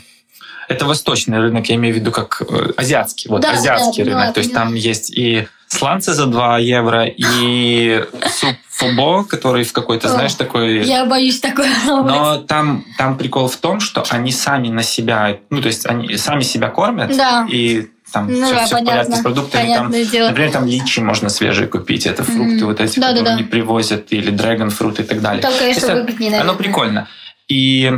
это восточный рынок, я имею в виду как э, азиатский, вот Да, азиатский да, рынок. поняла, то есть поняла. там есть и сланцы за 2 евро, и суп фубо, который в какой-то, знаешь, такой. Я боюсь такое Но там, там прикол в том, что они сами на себя, ну, то есть они сами себя кормят, Да. и там Ну все, да, в порядке понятно. с продуктами. Там, Понятное дело. например, там личи можно свежие купить, это фрукты Мгм. вот эти, Да-да-да. которые они привозят, или драгон фрукт и так далее. Там, То конечно, есть, выгоднее, оно прикольно. И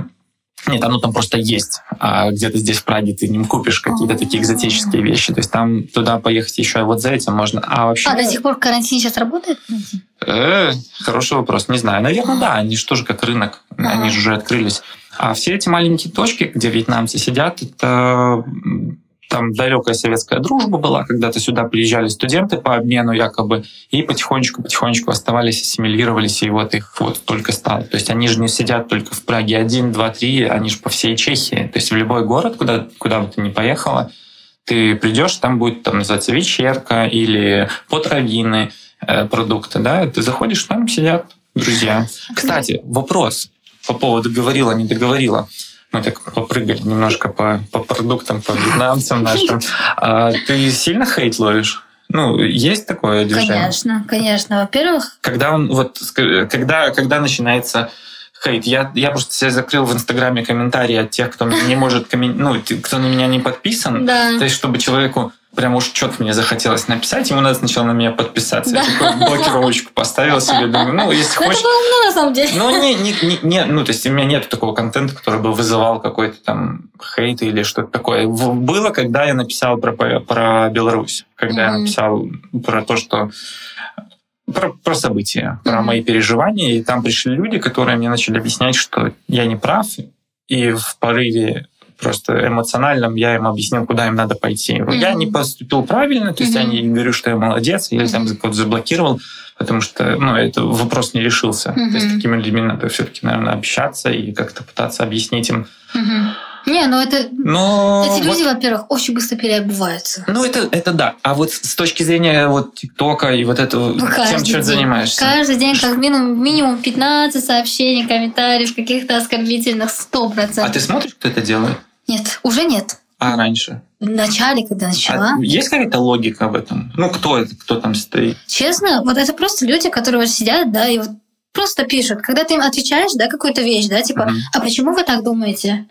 нет, оно там просто есть. А где-то здесь в Праге ты не купишь какие-то такие экзотические вещи. То есть там туда поехать еще и вот за этим можно. А вообще... А до сих пор карантин сейчас работает? Э, хороший вопрос, не знаю. Наверное, да, они же тоже как рынок, Ага. они же уже открылись. А все эти маленькие точки, где вьетнамцы сидят, это там далекая советская дружба была, когда-то сюда приезжали студенты по обмену якобы, и потихонечку-потихонечку оставались, ассимилировались, и вот их вот только стало. То есть они же не сидят только в Праге один, два, три, они же по всей Чехии. То есть в любой город, куда, куда бы ты ни поехала, ты придешь, там будет там называется вечерка или потравины э, продукты, да, ты заходишь, там сидят друзья. Кстати, вопрос по поводу говорила, не договорила. Мы так попрыгали немножко по, по продуктам, по вьетнамцам нашим. А ты сильно хейт ловишь? Ну, есть такое движение? Конечно, конечно. Во-первых, Когда он вот когда когда начинается хейт, я я просто себя закрыл в Инстаграме комментарии от тех, кто не может коммен- ну кто на меня не подписан. да. То есть, чтобы человеку прям уж что-то мне захотелось написать, ему надо сначала на меня подписаться. Да. Я такую блокировочку поставил себе, думаю, ну, если Ну, хочешь... Это было умно, на самом деле. Ну, не, не, не, не- ну, то есть у меня нет такого контента, который бы вызывал какой-то там хейт или что-то такое. Было, когда я написал про, про Беларусь, когда я Мгм. написал про то, что про, про события, про Мгм. мои переживания, и там пришли люди, которые мне начали объяснять, что я не прав, и в порыве просто эмоциональном я им объяснил, куда им надо пойти. Я Мгм. не поступил правильно, то есть я Мгм. не говорю, что я молодец, или там Мгм. кого-то заблокировал, потому что ну, это вопрос не решился. То есть с такими людьми надо все-таки, наверное, общаться и как-то пытаться объяснить им. Мгм. Не, ну это... Но Эти вот- люди, во-первых, очень быстро переобуваются. ну, это, это да. А вот с точки зрения вот ТикТока и вот этого, Ну, тем, чем день. занимаешься. Каждый день как минимум, минимум 15 сообщений, комментариев, каких-то оскорбительных, 100%. А ты смотришь, кто это делает? Нет, уже нет. А раньше? В начале, когда начала. А есть какая-то логика в этом? Ну, кто это, кто там стоит? Честно, вот это просто люди, которые вот сидят, да, и вот просто пишут. Когда ты им отвечаешь, да, какую-то вещь, да, типа, Мгм. а почему вы так думаете?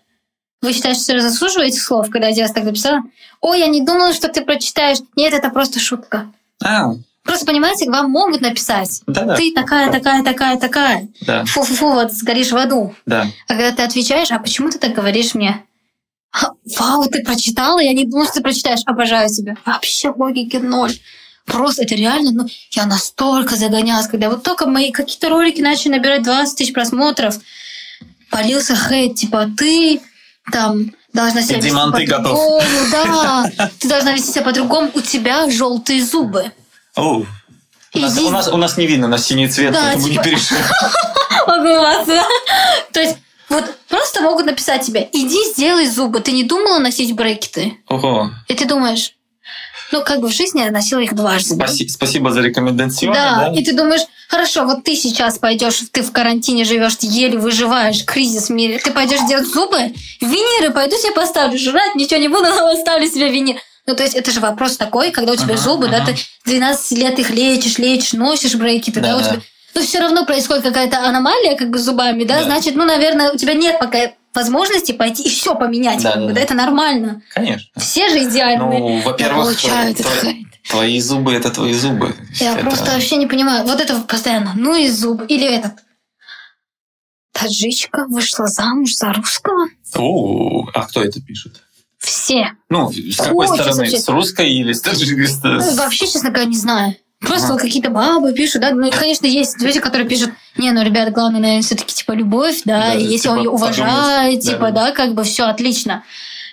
Вы считаете, что я заслуживаю этих слов, когда я так написала? Ой, я не думала, что ты прочитаешь. Нет, это просто шутка. А, Просто, понимаете, вам могут написать. да-да. Ты такая, такая, такая, такая. Да, Фу-фу-фу, вот сгоришь в аду. да. А когда ты отвечаешь, а почему ты так говоришь мне? «А, Вау, ты прочитала? Я не думала, что ты прочитаешь. Обожаю тебя. Вообще логики ноль. Просто это реально, ну, я настолько загонялась, когда вот только мои какие-то ролики начали набирать 20 тысяч просмотров, полился хейт, типа, ты там должна себя Иди, вести по-другому, да, ты должна вести себя по-другому, у тебя желтые зубы. Оу. У нас, у, нас, у нас не видно на синий цвет, Да, поэтому типа- не перешли. Могу вас, да? То есть вот просто могут написать тебе, иди сделай зубы, ты не думала носить брекеты? Ого. И ты думаешь, ну как бы в жизни я носила их дважды. да? Спаси- спасибо за рекомендацию. Да, и ты думаешь, хорошо, вот ты сейчас пойдешь, ты в карантине живешь, ты еле выживаешь, кризис в мире, ты пойдешь делать зубы, виниры, пойду себе поставлю, жрать ничего не буду, но оставлю себе винир. Ну, то есть это же вопрос такой, когда у тебя Ага, зубы, да, ага. ты 12 лет их лечишь, лечишь, носишь брекеты, да, Да, у да. Но все равно происходит какая-то аномалия как бы с зубами, да, Да. значит, ну, наверное, у тебя нет пока возможности пойти и все поменять, Да, как да, бы, да. это нормально. Конечно. Все же идеальные. Ну, во-первых. Твои зубы это твои зубы. Я Это- просто вообще не понимаю. Вот это постоянно. Ну и зуб. Или этот. Таджичка вышла замуж за русского. О, а кто это пишет? Все. Ну, с какой Очень стороны? вообще. С русской или с таджикской? Ну, Вообще, честно говоря, не знаю. Просто Ага. какие-то бабы пишут, да. Ну, конечно, есть люди, которые пишут, не, ну, ребят, главное, наверное, все-таки типа любовь, да, Да, и если он типа, ее уважает, да, типа, да. да, как бы все отлично.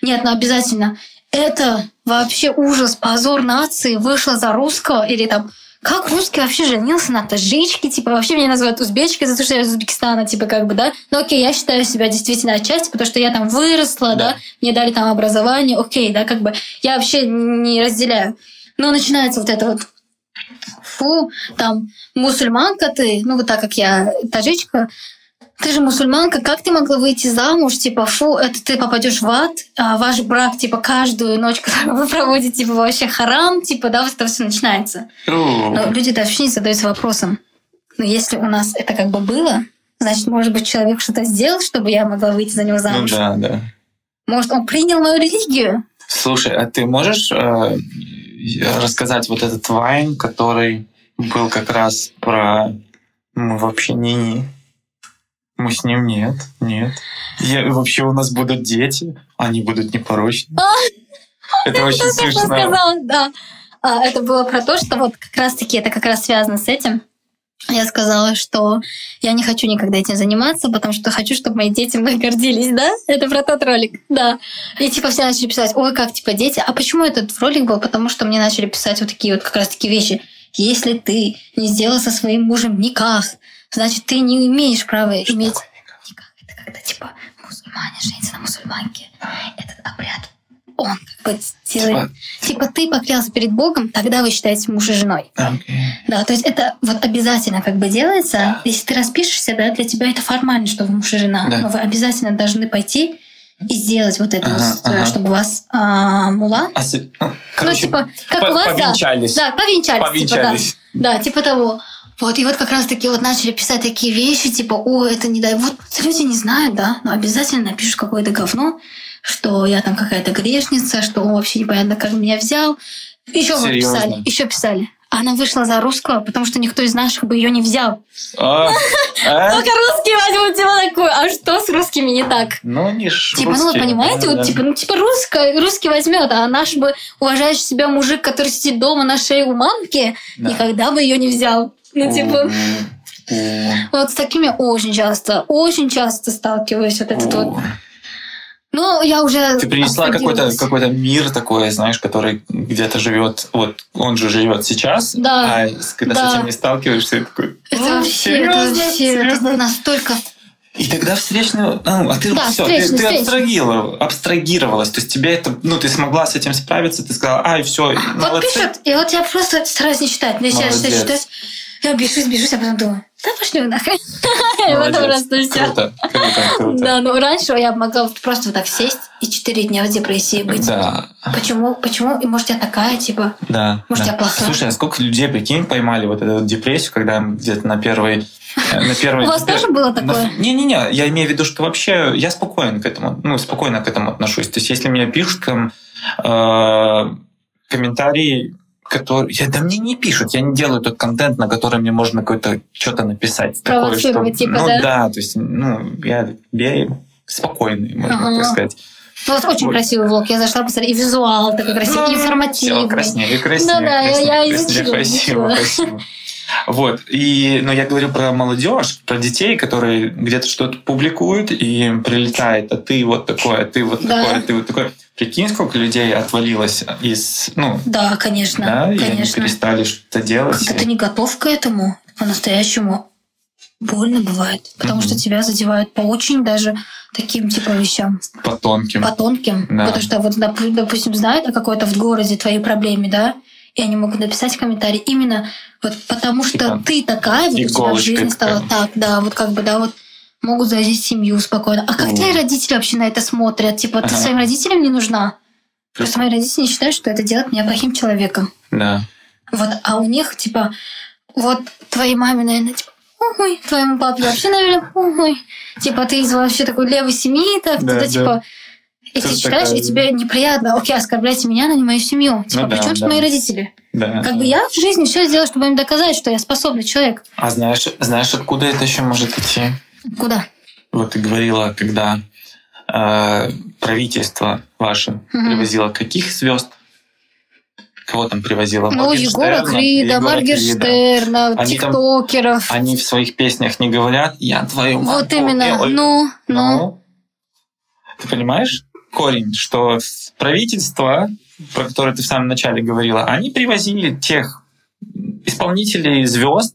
Нет, ну обязательно. Это вообще ужас, позор нации, вышла за русского или там как русский вообще женился на таджичке, типа, вообще меня называют узбечкой за то, что я из Узбекистана, типа, как бы, да. Ну, окей, я считаю себя действительно отчасти, потому что я там выросла, да, Да. мне дали там образование, окей, да, как бы, я вообще не разделяю. Но начинается вот это вот фу, там, мусульманка ты, ну, вот так как я таджичка, ты же мусульманка, как ты могла выйти замуж, типа, фу, это ты попадешь в ад, а ваш брак, типа, каждую ночь, которую вы проводите, типа, вообще харам, типа, да, вот это все начинается. Но люди вообще не задаются вопросом, ну, если у нас это как бы было, значит, может быть, человек что-то сделал, чтобы я могла выйти за него Ну замуж. да, да. Может, он принял мою религию? Слушай, а ты можешь э, рассказать вот этот вайн, который был как раз про мы вообще не мы с ним нет, нет. Я, вообще у нас будут дети, они будут непорочны. Это очень смешно. А, это было про то, что вот как раз-таки это как раз связано с этим. Я сказала, что я не хочу никогда этим заниматься, потому что хочу, чтобы мои дети мной гордились, да? Это про тот ролик, да. И типа все начали писать, ой, как типа дети. А почему этот ролик был? Потому что мне начали писать вот такие вот как раз такие вещи. Если ты не сделал со своим мужем никак, значит, ты не имеешь права иметь... Никак. Это когда типа мусульмане женятся на мусульманке. Этот обряд, он как бы делает... Типа ты поклялся перед Богом, тогда вы считаете муж и женой. Окей. Да, то есть это вот обязательно как бы делается. Если ты распишешься, да, для тебя это формально, что вы муж и жена. Да. Но вы обязательно должны пойти и сделать вот это, Ага, вот, ага. чтобы у вас а, мула. А с- ну, короче, ну, типа, как по- у вас, да. повенчались. Да, повенчались. Повенчались. Типа, да. да, типа того. Вот, и вот как раз-таки вот начали писать такие вещи, типа, о, это не дай. Вот люди не знают, да, но обязательно напишут какое-то говно, что я там какая-то грешница, что он вообще непонятно, как меня взял. Еще Серьезно? писали, еще писали. Она вышла за русского, потому что никто из наших бы ее не взял. А, а? Только русские возьмут типа такую. А что с русскими не так? Ну, не ж Типа, ну вы понимаете, да, вот да. типа, ну типа русская, русский возьмет, а наш бы уважающий себя мужик, который сидит дома на шее у мамки, Да. никогда бы ее не взял. Ну, типа, вот с такими очень часто, очень часто сталкиваюсь. Вот этот вот. Ну, я уже. Ты принесла какой-то какой мир такой, знаешь, который где-то живет. Вот он же живет сейчас, Да. а когда Да. с этим не сталкиваешься, ты такой. Это «Ну, вообще, это серьезно? вообще, это Серьезно?» настолько. И тогда встречный, ну, а ты Да, все, встречный, ты, ты встречный. абстрагировала, абстрагировалась, то есть тебе это, ну, ты смогла с этим справиться, ты сказала, ай, все, Вот пишут, и вот я просто стараюсь не читать. Но если я Молодец. начинаю читать, я бешусь, бешусь, а потом думаю, да пошли вы нахрен. И вот просто все. Круто, круто, круто. Да, ну раньше я могла просто вот так сесть и четыре дня в депрессии быть. Да, Почему? Почему? И может я такая, типа, да. Может, да. я плохая? Слушай, а сколько людей, прикинь, поймали вот эту депрессию, когда где-то на первой... э, На первой у вас тоже было такое? Не-не-не, я имею в виду, что вообще я спокоен к этому, ну, спокойно к этому отношусь. То есть, если мне пишут там э, комментарии, которые... Я, да мне не пишут, я не делаю тот контент, на который мне можно какое-то что-то написать. Такое, что, типа, ну, да? то есть, ну, я, я спокойный, можно Ага. так сказать. У вас очень Ой. красивый влог. Я зашла, посмотрела, и визуал такой красивый, и Все, информативный. краснее, краснее. Да-да, я- краснее, я краснее, изучила, Красиво, красиво. Вот. И, но я говорю про молодежь, про детей, которые где-то что-то публикуют и прилетает, а ты вот такой, а ты вот Да. такой, а ты вот такой. Прикинь, сколько людей отвалилось из, ну, Да, конечно, да, и они конечно. перестали что-то делать. Когда ты не готов к этому, по-настоящему больно бывает. Потому Мгм. что тебя задевают по очень даже таким типа вещам. по тонким. по тонким. Да. Потому что вот, доп- допустим, знают о какой-то в городе твоей проблеме, да, и они могут написать комментарий именно вот потому что Типа ты такая, вот у тебя в жизни стала так, да, вот как бы, да, вот могут заразить семью спокойно. А как твои родители вообще на это смотрят? Типа, ты Ага. своим родителям не нужна? Просто мои родители считают, что это делает меня плохим человеком. Да. Вот, а у них, типа, вот твоей маме, наверное, типа, ой, твоему папе вообще, наверное, ой. Типа, ты из вообще такой левой семьи, так, Да, туда, да. типа, И ты читаешь, такая- и тебе неприятно, окей, оскорбляйте меня, но не мою семью. Типа, Ну да, при чем тут да. мои родители? Да. Как бы я в жизни все сделала, чтобы им доказать, что я способный человек. А знаешь, знаешь, откуда это еще может идти? Куда? Вот ты говорила, когда э, правительство ваше Мгм. привозило каких звезд? Кого там привозило? Ну, Егора? Крида. Моргенштерна, Они там- тиктокеров. Они в своих песнях не говорят «я твою маму». Вот именно. ой, Ну, ну. Ну, ты понимаешь корень, что правительство, про которое ты в самом начале говорила, они привозили тех исполнителей звезд,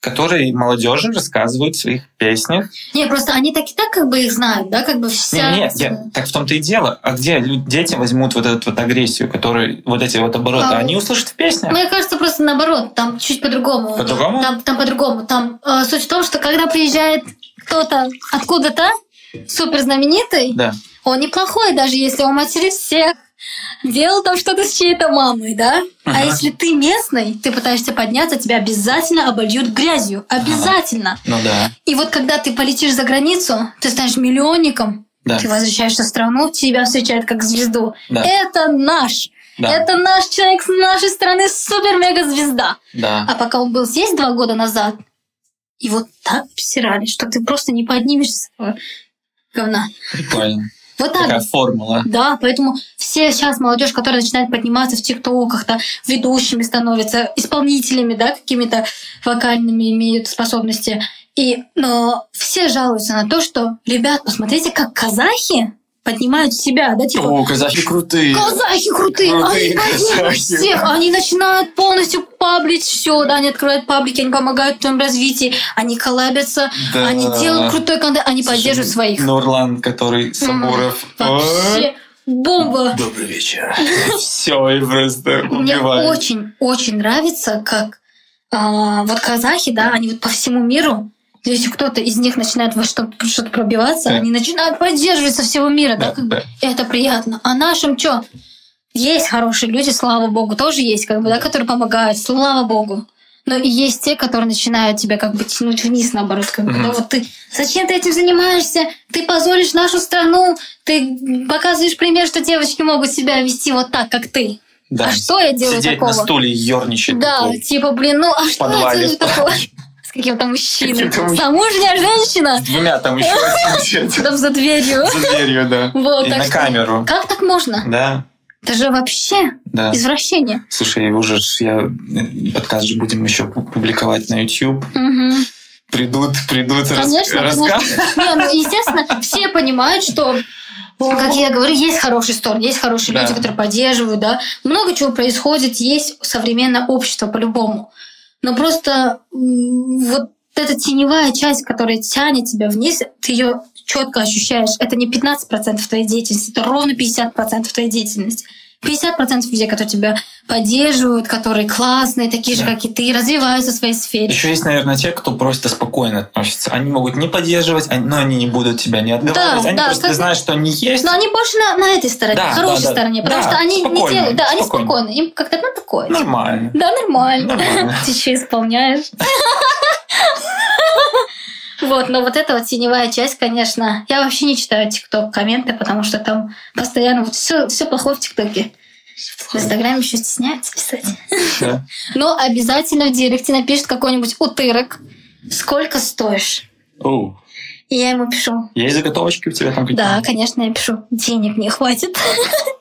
которые молодежи рассказывают в своих песнях. Не, просто они так и так как бы их знают, да, как бы вся... Не, нет, я- так в том-то и дело. А где лю- дети возьмут вот эту вот агрессию, которые вот эти вот обороты, А, они услышат в песнях. Мне кажется, просто наоборот, там чуть по-другому. По-другому? Там, там по-другому. Там э, суть в том, что когда приезжает кто-то откуда-то, супер знаменитый, Да. Он неплохой, даже если он материт всех, делал там что-то с чьей-то мамой, да? А Ага. если ты местный, ты пытаешься подняться, тебя обязательно обольют грязью. Обязательно. Ну да. И вот когда ты полетишь за границу, ты станешь миллионником, Да. ты возвращаешься в страну, тебя встречают как звезду. Да. Это наш. Да. Это наш человек с нашей страны, супер-мега-звезда. Да. А пока он был здесь два года назад, его так обсирали, что ты просто не поднимешься с этого говна. Прикольно. Вот так. Такая формула. Да, поэтому все сейчас молодежь, которая начинает подниматься в тиктоках, да, ведущими становятся, исполнителями, да, какими-то вокальными имеют способности. И но все жалуются на то, что, ребят, посмотрите, как казахи поднимают себя, да, типа, О, казахи крутые. Казахи крутые, Крутые они поднимают всех, они начинают полностью паблить все, да, они открывают паблики, они помогают в твоем развитии, они коллабятся, Да. они делают крутой контент, они поддерживают своих. Нурлан, который Сабуров. Вообще бомба. Добрый вечер. Все, и просто Мне убивает. очень-очень нравится, как а, вот казахи, да, они вот по всему миру, если кто-то из них начинает во что-то, что-то пробиваться, Да. они начинают поддерживать со всего мира, да, Да, как да. это приятно. А нашим что? Есть хорошие люди, слава богу, тоже есть, как бы, да, которые помогают, слава богу. Но и есть те, которые начинают тебя как бы тянуть вниз, наоборот, как бы, Мгм. да, вот ты, зачем ты этим занимаешься? Ты позоришь нашу страну, ты показываешь пример, что девочки могут себя вести вот так, как ты. Да. А что я делаю Сидеть такого? на стуле и ерничать. Да, такой. типа, блин, ну а что я делаю такого? С каким-то мужчиной. мужч- Замужняя женщина. С двумя там еще сидит. Там за дверью. За дверью, да. Вот, И на что- камеру. Как так можно? Да, Это же вообще да. извращение. Слушай, уже я э, подкаст же будем еще пу- публиковать на YouTube. Мгм. Придут, придут рас- Конечно, рассказ. конечно. Не, ну, естественно, все понимают, что как я говорю, есть хорошие стороны, есть хорошие Да. люди, которые поддерживают, да. Много чего происходит, есть современное общество по-любому. Но просто вот эта теневая часть, которая тянет тебя вниз, ты ее четко ощущаешь. Это не 15% твоей деятельности, это ровно 50% твоей деятельности. 50% людей, которые тебя поддерживают, которые классные, такие же, Да. как и ты, развиваются в своей сфере. Еще есть, наверное, те, кто просто спокойно относится. Они могут не поддерживать, они- но они не будут тебя не отговаривать. Да, они да, просто как- знают, что они есть. Но они больше на, на этой стороне, Да, хорошей да, да. стороне, потому Да, что они не делают. Да, они спокойно. спокойны. Им как-то ну такое. Нормально. Да, нормально. Нормально. Ты что исполняешь? Вот, но вот эта вот теневая часть, конечно, я вообще не читаю ТикТок комменты, потому что там постоянно вот все, все плохое в ТикТоке. В Инстаграме еще стесняются писать. Да. Но обязательно в директе напишет какой-нибудь утырок. Сколько стоишь? Оу. И я ему пишу. Есть заготовочки у тебя там какие-то? Да, конечно, я пишу. Денег не хватит.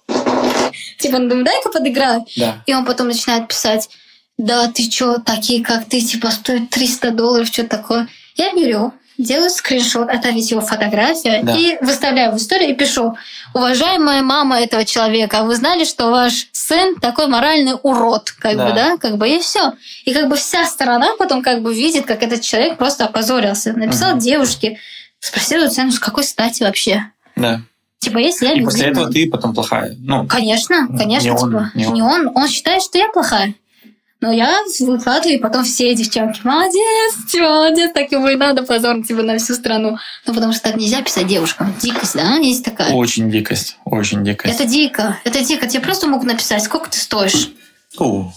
Типа, ну дай-ка подыграю. Да. И он потом начинает писать, да, ты чё, такие, как ты, типа, стоят 300 долларов, что такое. Я беру, делаю скриншот, это ведь его фотография, Да. и выставляю в историю и пишу, уважаемая мама этого человека, вы знали, что ваш сын такой моральный урод, как Да. бы, да, как бы, и все. И как бы вся сторона потом как бы видит, как этот человек просто опозорился. Написал Мгм. девушке, спросил ее цену, с какой стати вообще? Да. Типа, если я И после любимая- этого ты потом плохая. Ну, Конечно, конечно, Не он, типа, не он. не он. Он считает, что я плохая. Но я выкладываю, и потом все девчонки, молодец, молодец, так ему и надо, позор тебе на всю страну. Ну, потому что так нельзя писать девушкам. Дикость, да, есть такая. очень дикость. Очень дикость. Это дико, это дико. Тебе просто могут написать, сколько ты стоишь. О,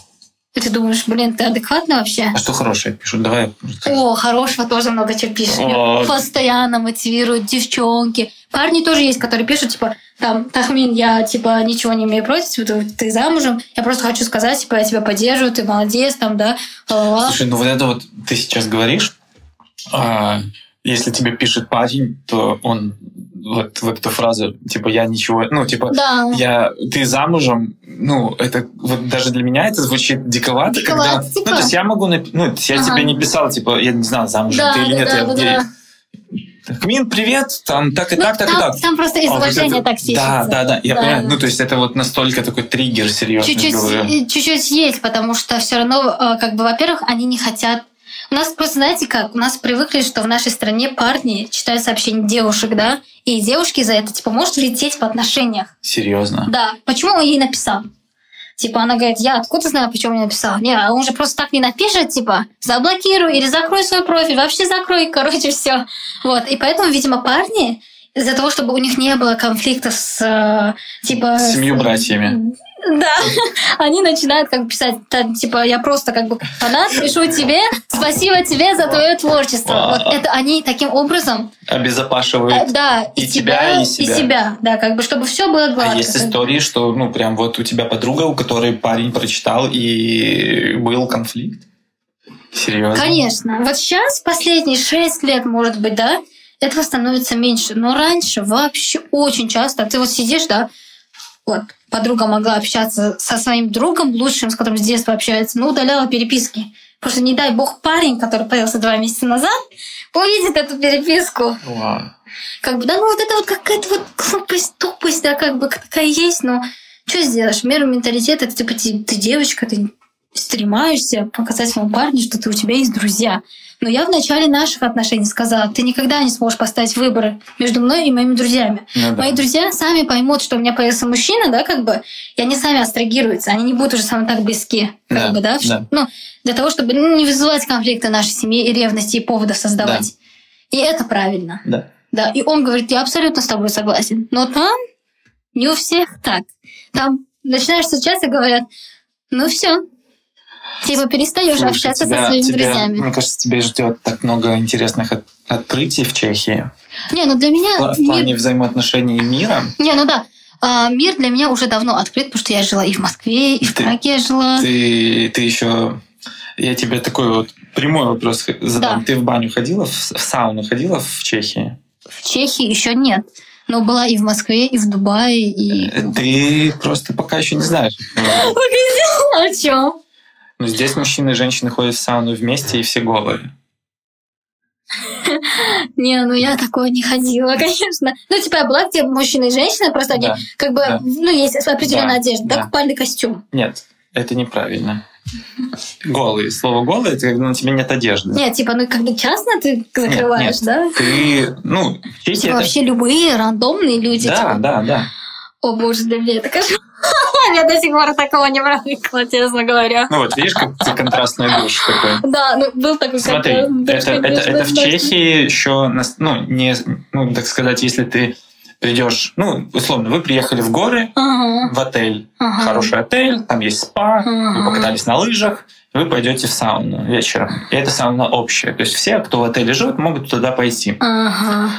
И ты думаешь, блин, ты адекватно вообще? А что хорошее пишут? Давай. О, хорошего тоже много чего пишут. О. Постоянно мотивируют девчонки. Парни тоже есть, которые пишут, типа, там, Тахмин, я, типа, ничего не имею против, ты, ты замужем, я просто хочу сказать, типа, я тебя поддерживаю, ты молодец, там, да, ла-ла-ла. Слушай, ну вот это вот ты сейчас говоришь, а, если тебе пишет парень, то он вот, вот эту фразу, типа, я ничего, ну, типа, Да. я, ты замужем, ну, это вот даже для меня это звучит диковато, Диковато, когда, типа. ну, то есть я могу, напи- ну, я Ага. тебе не писал, типа, я не знаю, замужем Да, ты или да, нет, да, я да, где- да. Кмин, привет, там так и Ну, так, так и там, так. там просто из А, вот это- так. Да, да, да, я Да, понимаю. да. Ну, то есть это вот настолько такой триггер серьезный, Чуть-чуть, чуть-чуть есть, потому что все равно, э, как бы, во-первых, они не хотят. У нас просто, знаете как, у нас привыкли, что в нашей стране парни читают сообщения девушек, да, и девушки за это, типа, может лететь в отношениях. Серьезно. Да. Почему он ей написал? Типа, она говорит, я откуда знаю, почему мне написал? Не, а он же просто так не напишет, типа, заблокируй или закрой свой профиль, вообще закрой, короче, все. Вот. И поэтому, видимо, парни из-за того, чтобы у них не было конфликтов с, э, типа... Семью братьями. Да, они начинают как писать, там, типа, я просто как бы фанат, пишу тебе, спасибо тебе за твое творчество. Вот это они таким образом, э, Обезопашивает. да, и, и тебя, тебя, и себя. да, как бы, чтобы все было гладко. А есть истории, что, ну, прям вот у тебя подруга, у которой парень прочитал, и был конфликт? Серьезно? Конечно. Вот сейчас, последние шесть лет, может быть, да, этого становится меньше. Но раньше вообще очень часто ты вот сидишь, да, вот, подруга могла общаться со своим другом лучшим, с которым с детства общается, но удаляла переписки. Потому что, не дай бог, парень, который появился два месяца назад, увидит эту переписку. Вау. Как бы, да, ну вот это вот какая-то вот глупость, тупость, да, как бы такая есть, но что сделаешь? Меру менталитета, это типа ты, ты девочка, ты стремаешься показать своему парню, что ты, у тебя есть друзья. Но я в начале наших отношений сказала, ты никогда не сможешь поставить выборы между мной и моими друзьями. Ну да. Мои друзья сами поймут, что у меня появился мужчина, да, как бы, и они сами абстрагируются, они не будут уже мной так близки, как Да, бы, да, да. ну, для того, чтобы ну, не вызывать конфликты нашей семье и ревности, и поводов создавать. И это правильно. Да. Да, и он говорит, я абсолютно с тобой согласен. Но там не у всех так. Там начинаешь встречаться и говорят, ну все, типа перестаешь Слушай, общаться тебя- со своими тебя- друзьями. Мне кажется, тебе ждет так много интересных от- открытий в Чехии. Не, ну для меня В, в плане взаимоотношений мира. Не, ну да. А, мир для меня уже давно открыт, потому что я жила и в Москве, и в Ты- Праге жила. Ты, ты еще... Я тебе такой вот прямой вопрос задам. Да. Ты в баню ходила, в, в сауну ходила в Чехии? В Чехии еще нет. Но была и в Москве, и в Дубае, и... Э, Ты просто пока еще не знаешь. О чем? Но здесь мужчины и женщины ходят в сауну вместе, и все голые. Не, ну я такое не ходила, конечно. Ну, типа, я была где мужчина и женщина, просто они Да. как бы, Да. ну, есть определенная Да, одежда, да, купальный костюм. Нет, это неправильно. Голый. Слово голый, это когда на тебе нет одежды. Нет, типа, ну, как бы частно ты закрываешь, нет. да? Ты, ну, Типа, это... вообще любые рандомные люди. Да, типа, да, да. О, боже, для меня это кошмар. Я до сих пор такого не привыкла, честно говоря. Ну вот, видишь, как ты контрастный душ такой. Да, ну, был такой Смотри, это, это, это в. Чехии еще, нас- ну, не, ну, так сказать, если ты придешь, ну, условно, вы приехали в горы, Ага, в отель, ага. хороший отель, там есть спа, вы Ага. покатались на лыжах, вы пойдете в сауну вечером. И эта сауна общая. То есть все, кто в отеле живет, могут туда пойти. Ага.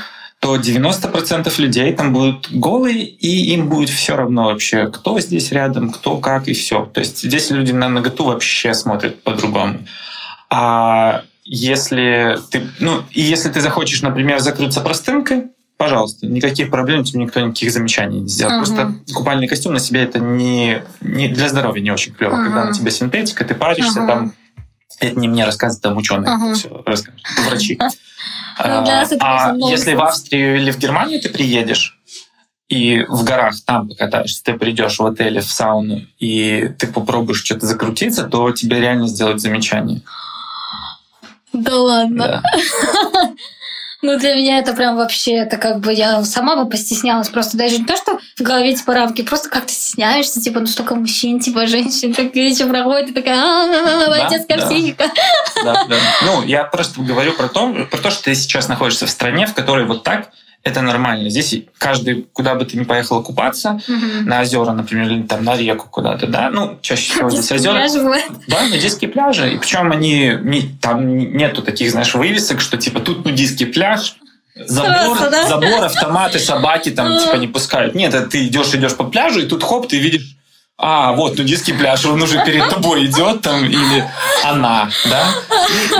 То 90% людей там будут голые, и им будет все равно вообще, кто здесь рядом, кто как, и все. То есть здесь люди на наготу вообще смотрят по-другому. А если ты, ну, и если ты захочешь, например, закрыться простынкой, пожалуйста, никаких проблем, тебе никто никаких замечаний не сделает. Ага. Просто купальный костюм на себе это не, не для здоровья не очень клево. Ага. Когда на тебе синтетика, ты паришься Ага. там. Это не мне рассказывают, там ученые Ага. все расскажут, врачи. Ну, А нонсенс. если в Австрию или в Германию ты приедешь, и в горах там покатаешься, ты придешь в отеле в сауну, и ты попробуешь что-то закрутиться, то тебе реально сделают замечание. Да ладно. Да. Ну, для меня это прям вообще, это как бы я сама бы постеснялась. Просто даже не то, что в голове типа рамки, просто как-то стесняешься, типа, ну столько мужчин, типа женщин, так вечер проходит, и такая, бойцовская да. психика. Да, да. Ну, я просто говорю про то, про то, что ты сейчас находишься в стране, в которой вот так это нормально. Здесь каждый, куда бы ты ни поехал купаться, Мгм. на озера, например, или там на реку куда-то, да, ну, чаще всего здесь озера. пляжи. Да, нудистские пляжи. И причем они не, там нету таких, знаешь, вывесок, что типа тут нудистский пляж. Забор, Сразу, да? забор, автоматы, собаки там типа не пускают. Нет, это ты идешь, идешь по пляжу, и тут хоп, ты видишь, а, вот нудистский пляж, он уже перед тобой идет там, или она, да?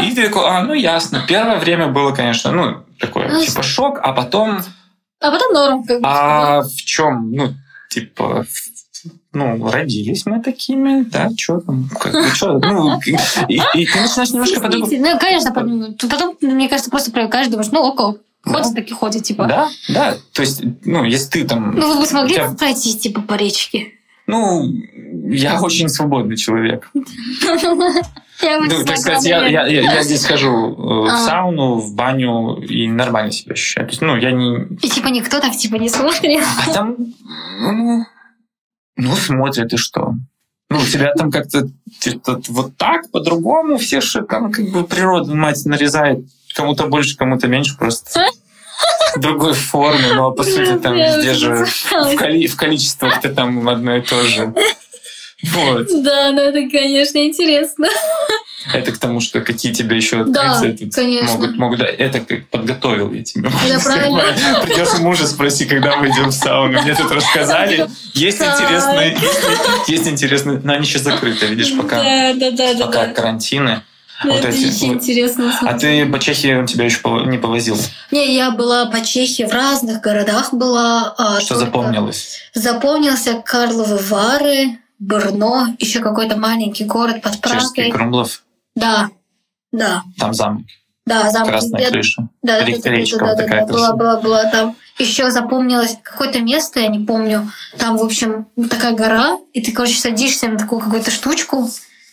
И, и ты такой, а, ну ясно. Первое время было, конечно, ну, такое, Ну, типа шок, а потом, А потом норм. Как бы. а в чем, ну, типа, ну, родились мы такими, да, что там, как бы, что, ну, и, и ты начинаешь немножко. Действительно. Ну, конечно, потом, потом, мне кажется, просто привыкаешь, думаешь, ну, ок, ходит, так и ходит, типа. Да, да, то есть, ну, если ты там, Ну, вы бы смогли тебя- пройти, типа, по речке? ну, я очень свободный человек. Я бы не Ну, я, я, здесь хожу э, в А. сауну, в баню и нормально себя ощущаю. То есть, ну, я не... И типа никто так типа не смотрит. А там, ну, ну, смотрят и что? Ну, у тебя там как-то вот так, по-другому, все же там как бы природа, мать, нарезает кому-то больше, кому-то меньше, просто другой форме, но по сути там везде же в, коли- в количествах-то там одно и то же. Вот. Да, ну это, конечно, интересно. Это к тому, что какие тебе еще Да, открытия конечно. могут, могут дать. Это подготовил я тебе. можно правильно. Придется мужа спроси, когда мы идем в сауну. Мне тут рассказали. Есть интересные, есть, интересные, но они еще закрыты, видишь, пока, Да, да, да, да. пока да. карантины. Ну, вот это эти очень вот. интересно. А ты по Чехии он тебя еще не повозил. Не, я была по Чехии в разных городах была. а, Что только запомнилось? Запомнился Карловы Вары, Брно, еще какой-то маленький город под Чешский Прагой. Крумлов, Да, да, там замок, да, замок. красная Я- крыша. Да, да, Ре- да, да, речка да, вот да, такая да, была, была, была там. Еще запомнилось какое-то место, я не помню. Там, в общем, такая гора, и ты, короче, садишься на такую какую-то штучку,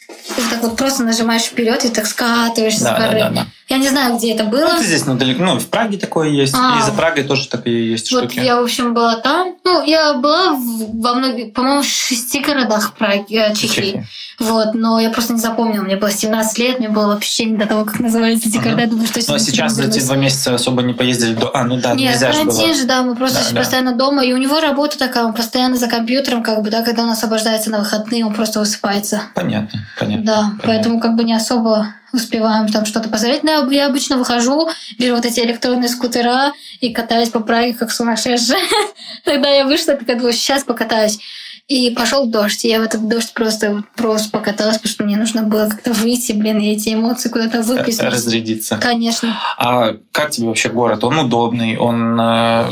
и так вот просто нажимаешь вперед и так скатываешься Да, с да, горы. да, да. Я не знаю, где это было. Ну, это здесь недалеко. Ну, в Праге такое есть. А. И за Прагой тоже такие есть Вот штуки. я, в общем, была там. Ну, я была в- во многих, по-моему, в шести городах Праги, э, Чехии. Чехии. Вот, но я просто не запомнила. Мне было 17 лет, мне было вообще не до того, как называются эти Ага. города. Я думаю, что сегодня сейчас за эти два месяца особо не поездили до... А, ну да, Нет, нельзя же было. же, да, мы просто Да, да. постоянно дома, и у него работа такая, он постоянно за компьютером, как бы, да, когда он освобождается на выходные, он просто высыпается. Понятно, понятно. Да, понятно. поэтому как бы не особо успеваем там что-то посмотреть. Но я, я обычно выхожу, беру вот эти электронные скутера и катаюсь по Праге как сумасшедшая. Тогда я вышла, такая думаю, сейчас покатаюсь. И пошел дождь. И я в этот дождь просто, просто покаталась, потому что мне нужно было как-то выйти, блин, и эти эмоции куда-то выплеснуть. Разрядиться. Конечно. А как тебе вообще город? Он удобный, он э,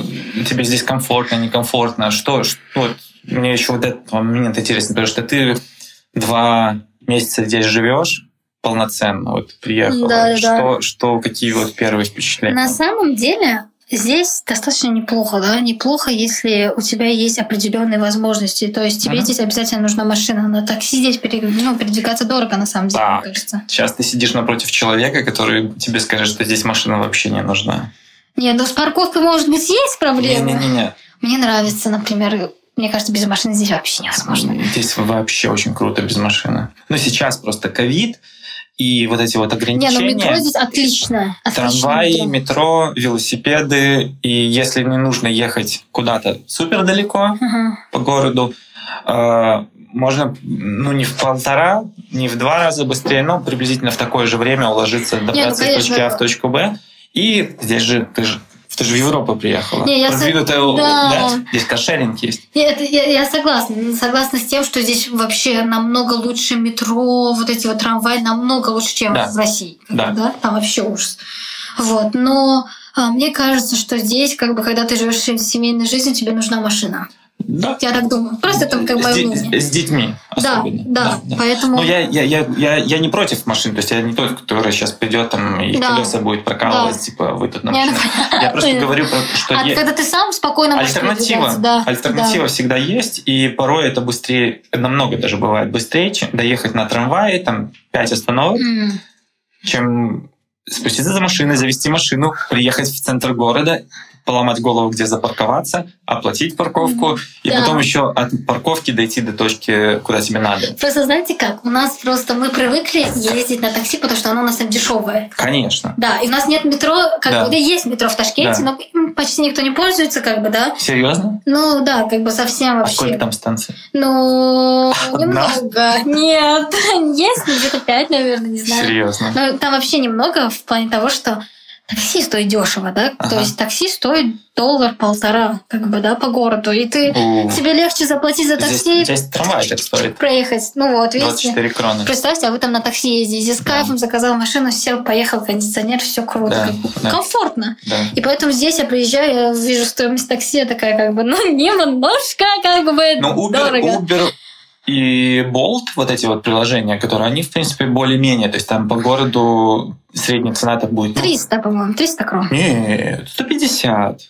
тебе здесь комфортно, некомфортно? Что, что мне еще вот этот момент интересен, потому что ты два месяца здесь живешь полноценно, вот приехала. Да, да, да. что, что, какие вот первые впечатления? На самом деле здесь достаточно неплохо, да, неплохо, если у тебя есть определенные возможности. То есть тебе Мгм. здесь обязательно нужна машина. На такси здесь пере- ну, передвигаться дорого, на самом деле, Да. мне кажется. Сейчас ты сидишь напротив человека, который тебе скажет, что здесь машина вообще не нужна. Не, ну с парковкой, может быть, есть проблемы. Не-не-не. Мне нравится, например, мне кажется, без машины здесь вообще невозможно. Здесь вообще очень круто без машины. Но сейчас просто ковид и вот эти вот Не, ограничения. ну метро здесь отлично. отлично Трамваи, метро. метро, велосипеды. И если не нужно ехать куда-то супер далеко Ага. по городу, э, можно ну, не в полтора, не в два раза быстрее, но приблизительно в такое же время уложиться, добраться из конечно. точки А в точку Б. И здесь же ты же ты же в Европу приехала. Не, я со- Продвинутая, Да. да, здесь каршеринг есть. Нет, я, я согласна. Согласна с тем, что здесь вообще намного лучше метро, вот эти вот трамваи намного лучше, чем Да. в России. Да. Там вообще ужас. Вот. Но а, мне кажется, что здесь, как бы, когда ты живешь семейной жизнью, тебе нужна машина. Да. Я так думаю. Просто это как с, мое ди- с детьми Да, особенно. да, Поэтому. Ну, я, я, я, я, я не против машин, то есть я не тот, который сейчас придет там и Да. колеса будет прокалывать, Да. типа вы тут на Не, ну, машине. Я просто говорю, что а когда ты сам спокойно альтернатива, да, альтернатива всегда есть, и порой это быстрее, намного даже бывает быстрее, чем доехать на трамвае, там 5 да. остановок, чем спуститься за машиной, завести машину, приехать в центр города, поломать голову, где запарковаться, оплатить парковку, и Да. потом еще от парковки дойти до точки, куда тебе надо. Просто знаете как? У нас просто мы привыкли ездить на такси, потому что оно у нас там дешевое. Конечно. Да, и у нас нет метро, как Да. бы, есть метро в Ташкенте, Да. но почти никто не пользуется, как бы, да. Серьезно? Ну да, как бы совсем А вообще. сколько там станций? Ну, Одна? немного. Нет, есть, ну, где-то пять, наверное, не знаю. Серьезно? Но там вообще немного в плане того, что такси стоит дешево, да? Ага. То есть такси стоит доллар-полтора, как бы, да, по городу. И ты У. тебе легче заплатить за Здесь, такси, здесь трамвай так стоит. проехать. Ну вот, видите. 24 кроны. Представьте, а вы там на такси ездите с Да. кайфом, заказал машину, сел, поехал, кондиционер, все круто. Да. Комфортно. Да. И поэтому здесь я приезжаю, я вижу стоимость такси, я такая как бы, ну, немножко как бы Ну, Uber, дорого. Uber и Bolt, вот эти вот приложения, которые, они, в принципе, более-менее, то есть там по городу средняя цена так будет... ну, 300, по-моему, 300 крон. Нет, 150.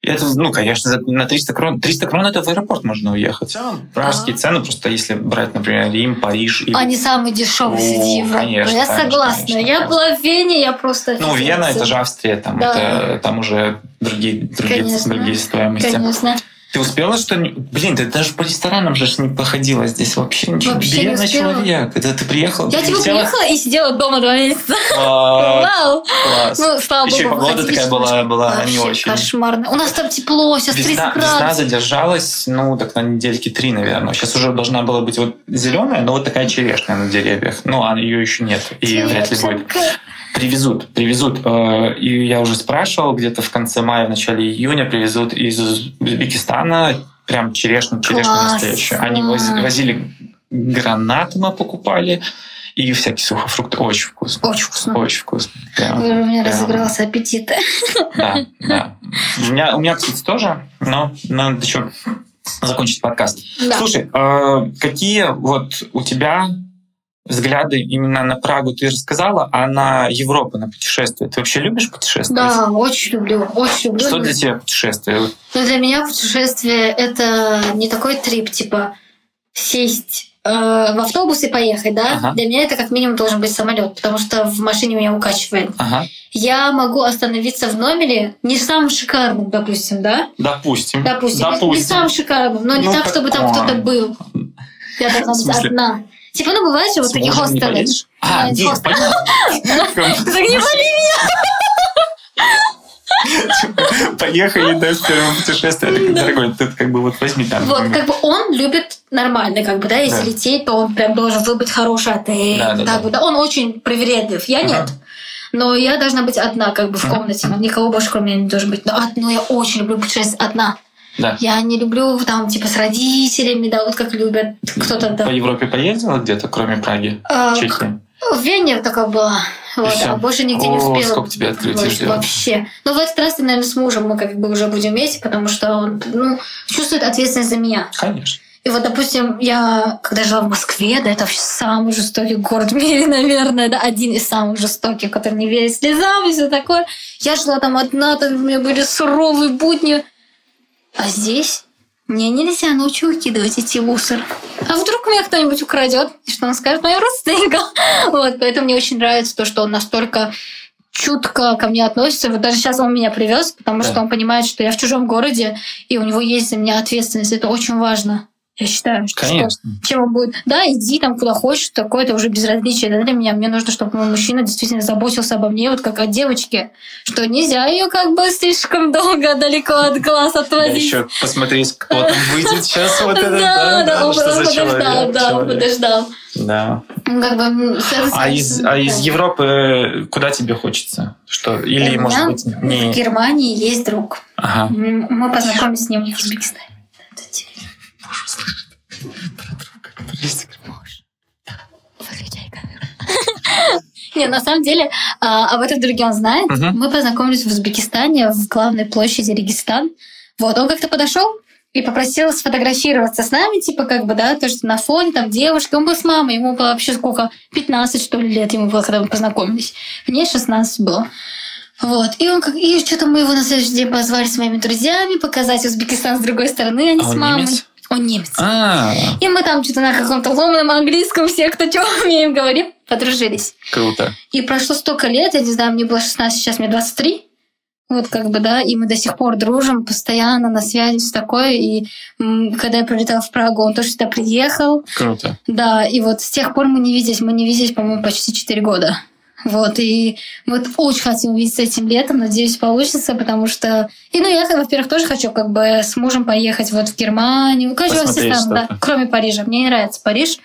И Это, ну, конечно, на 300 крон. 300 крон это в аэропорт можно уехать. Пражские Ага. цены, просто если брать, например, Рим, Париж или... Они самые дешевые О, среди Европы. конечно, я конечно, согласна. конечно, я конечно. была в Вене, я просто... Ну, Вена, это же Австрия, там, Да. это, там уже другие, другие, Конечно. другие стоимости. Конечно. Ты успела что Блин, ты даже по ресторанам же не походила здесь вообще ничего. Вообще не Бедный успела. человек. Это ты приехала, Я типа приехала и сидела дома два месяца. Вау! класс. Ну, слава Еще богу, погода такая была, была не очень. кошмарно. У нас там тепло, сейчас 30 Весна, весна градусов. задержалась, ну, так на недельки три, наверное. Сейчас уже должна была быть вот зеленая, но вот такая черешня на деревьях. Ну, а ее еще нет. И вряд ли будет. Привезут, привезут. Э, И я уже спрашивал, где-то в конце мая, в начале июня привезут из Узбекистана прям черешню, черешню Класс, настоящую. Они возили гранаты мы покупали и всякие сухофрукты. Очень вкусно. Очень вкусно. Очень вкусно. Прям, У меня прям. разыгрался аппетит. Да, да. У меня, у меня, кстати, тоже, но надо еще закончить подкаст. Да. Слушай, э, какие вот у тебя взгляды именно на Прагу ты рассказала, а на Европу, на путешествия? Ты вообще любишь путешествовать? Да, очень люблю, очень люблю. Что для тебя путешествие? Но для меня путешествие это не такой трип, типа сесть э, в автобус и поехать, да? Ага. Для меня это как минимум должен быть самолет, потому что в машине меня укачивает. Ага, Я могу остановиться в номере не самым шикарным, допустим, да? допустим. Допустим, не- не самым шикарным, но не Ну, так, чтобы там кто-то был. Я должна быть одна. Типа, ну, бывает же вот такие хостелы. А, нет, понятно. Так не Поехали, да, в. Я такой, Дорогой, ты как бы вот возьми там. Вот, как бы он любит нормально, как бы, да, если лететь, то он прям должен выбрать хороший отель. Да, да. Он очень привередлив. Я нет. Но я должна быть одна, как бы, в комнате. Никого больше, кроме меня, не должен быть. Но, од- но я очень люблю путешествовать одна. Да. Я не люблю там, типа, с родителями, да, вот как любят кто-то По там. Европе поездила где-то, кроме Праги? А, Чехии? В Вене такая была. Вот, а больше нигде не О, успела. сколько тебе открытий ждёт. Вообще. Ну, в этот раз, наверное, с мужем мы как бы уже будем вместе, потому что он ну, чувствует ответственность за меня. Конечно. И вот, допустим, я, когда жила в Москве, да, это вообще самый жестокий город в мире, наверное, да, один из самых жестоких, который не верит слезам и все такое. Я жила там одна, там у меня были суровые будни. А здесь мне нельзя ночью выкидывать эти мусор. А вдруг меня кто-нибудь украдет? И что он скажет моим родственникам? Вот, поэтому мне очень нравится то, что он настолько чутко ко мне относится. Вот даже сейчас он меня привез, потому Да. что он понимает, что я в чужом городе, и у него есть за меня ответственность. Это очень важно. Я считаю, что Конечно. чем он будет. Да, иди там куда хочешь, такое это уже безразличие да, для меня. Мне нужно, чтобы мой мужчина действительно заботился обо мне, вот как о девочке, что нельзя ее как бы слишком долго далеко от глаз отводить. Еще посмотреть, кто там выйдет сейчас. Вот это, да, да, он, что подождал, человек. да, он человек. подождал. Да. Ну, Как бы, А из, а из. Европы куда тебе хочется? Что? Или, У может меня быть, В не... Германии есть друг. Ага. Мы познакомились с ним в Узбекистане. Выключай камеру. Не, на самом деле, а, об этом друге он знает. Мгм. Мы познакомились в Узбекистане, в главной площади Регистан. Вот, он как-то подошел и попросил сфотографироваться с нами, типа, как бы, да, то, что на фоне там девушка. Он был с мамой, ему было вообще сколько? 15, что ли, лет ему было, когда мы познакомились. Мне 16 было. Вот. И он как... И что-то мы его на следующий день позвали с моими друзьями показать Узбекистан с другой стороны, а не А с он мамой. немец? Он немец. А, И мы там что-то на каком-то ломаном английском все, кто что умеем, говорим, подружились. круто. И прошло столько лет, я не знаю, мне было 16, сейчас мне 23. Вот как бы, да, и мы до сих пор дружим, постоянно на связи, все такое. И когда я прилетала в Прагу, он тоже сюда приехал. Круто. Да, и вот с тех пор мы не виделись. Мы не виделись, по-моему, почти 4 года. Вот, и вот очень хотим увидеться этим летом, надеюсь, получится, потому что... И, ну, я, во-первых, тоже хочу как бы с мужем поехать вот в Германию. Короче, во все страны, да, кроме Парижа. Мне не нравится Париж.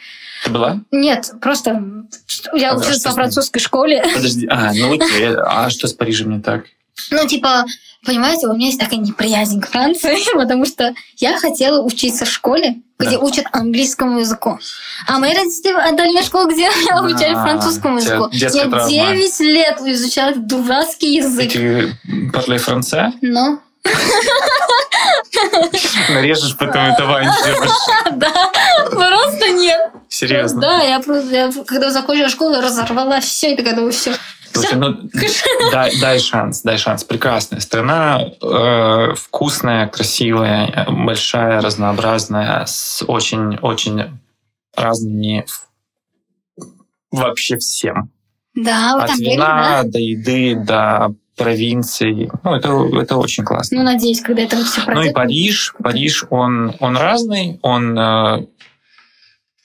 Ты была? Нет, просто я А учусь что по французской школе. Подожди. А, ну окей. А что с Парижем не так? Ну, типа, понимаете, у меня есть такая неприязнь к Франции, потому что я хотела учиться в школе, где Да. учат английскому языку. А мои родители отдали мне школу, где меня обучали А, французскому языку. Я травма. 9 лет изучала дурацкий язык. ты парли франце? Ну, Нарежешь, потом это сделаешь. да, просто нет. Серьезно. Да, я просто, я когда закончила школу, разорвала все и такая думаю, все. Слушай, ну дай, дай шанс, дай шанс. Прекрасная страна, э, вкусная, красивая, большая, разнообразная, с очень-очень разными вообще всем. Да, От там были, вина да? до еды, до провинций. Ну, это, это очень классно. Ну, надеюсь, когда это все Ну и пройдет. Париж, Париж, он, он разный, он, э,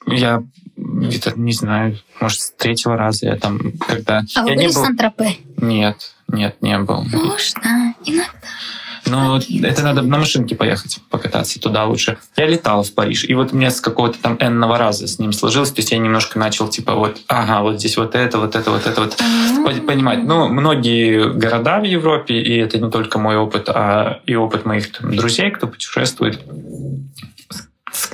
я где-то, не знаю, может, с третьего раза я там, когда... А вы я были не был... Сан-Тропе? Нет, нет, не был. Можно, иногда. Ну, это надо на машинке поехать, покататься туда лучше. Я летал в Париж, и вот мне с какого-то там энного раза с ним сложилось, то есть я немножко начал, типа, вот, ага, вот здесь вот это, вот это, вот это, вот, Пон- понимать. Ну, многие города в Европе, и это не только мой опыт, а и опыт моих там, друзей, кто путешествует,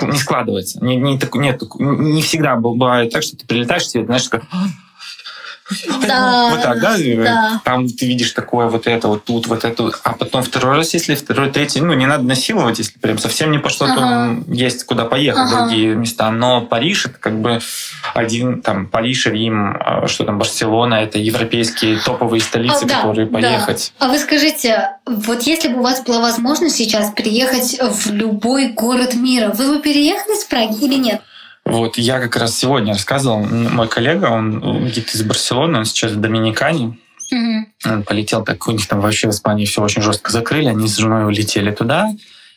не складывается. Не, не, так- нет, не всегда бывает так, что ты прилетаешь, тебе, знаешь, такой, Да, вот так, да? да. Там ты видишь такое, вот это, вот тут, вот это, а потом второй раз, если второй, третий, ну, не надо насиловать, если прям совсем не пошло, Ага. то есть куда поехать, Ага. другие места. Но Париж это как бы один, там, Париж, Рим, а, что там, Барселона, это европейские топовые столицы, А, да, которые да. поехать. А вы скажите, вот если бы у вас была возможность сейчас переехать в любой город мира, вы бы переехали с Праги или нет? Вот я как раз сегодня рассказывал, мой коллега, он где-то из Барселоны, он сейчас в Доминикане. Он полетел, так у них там вообще в Испании все очень жестко закрыли, они с женой улетели туда,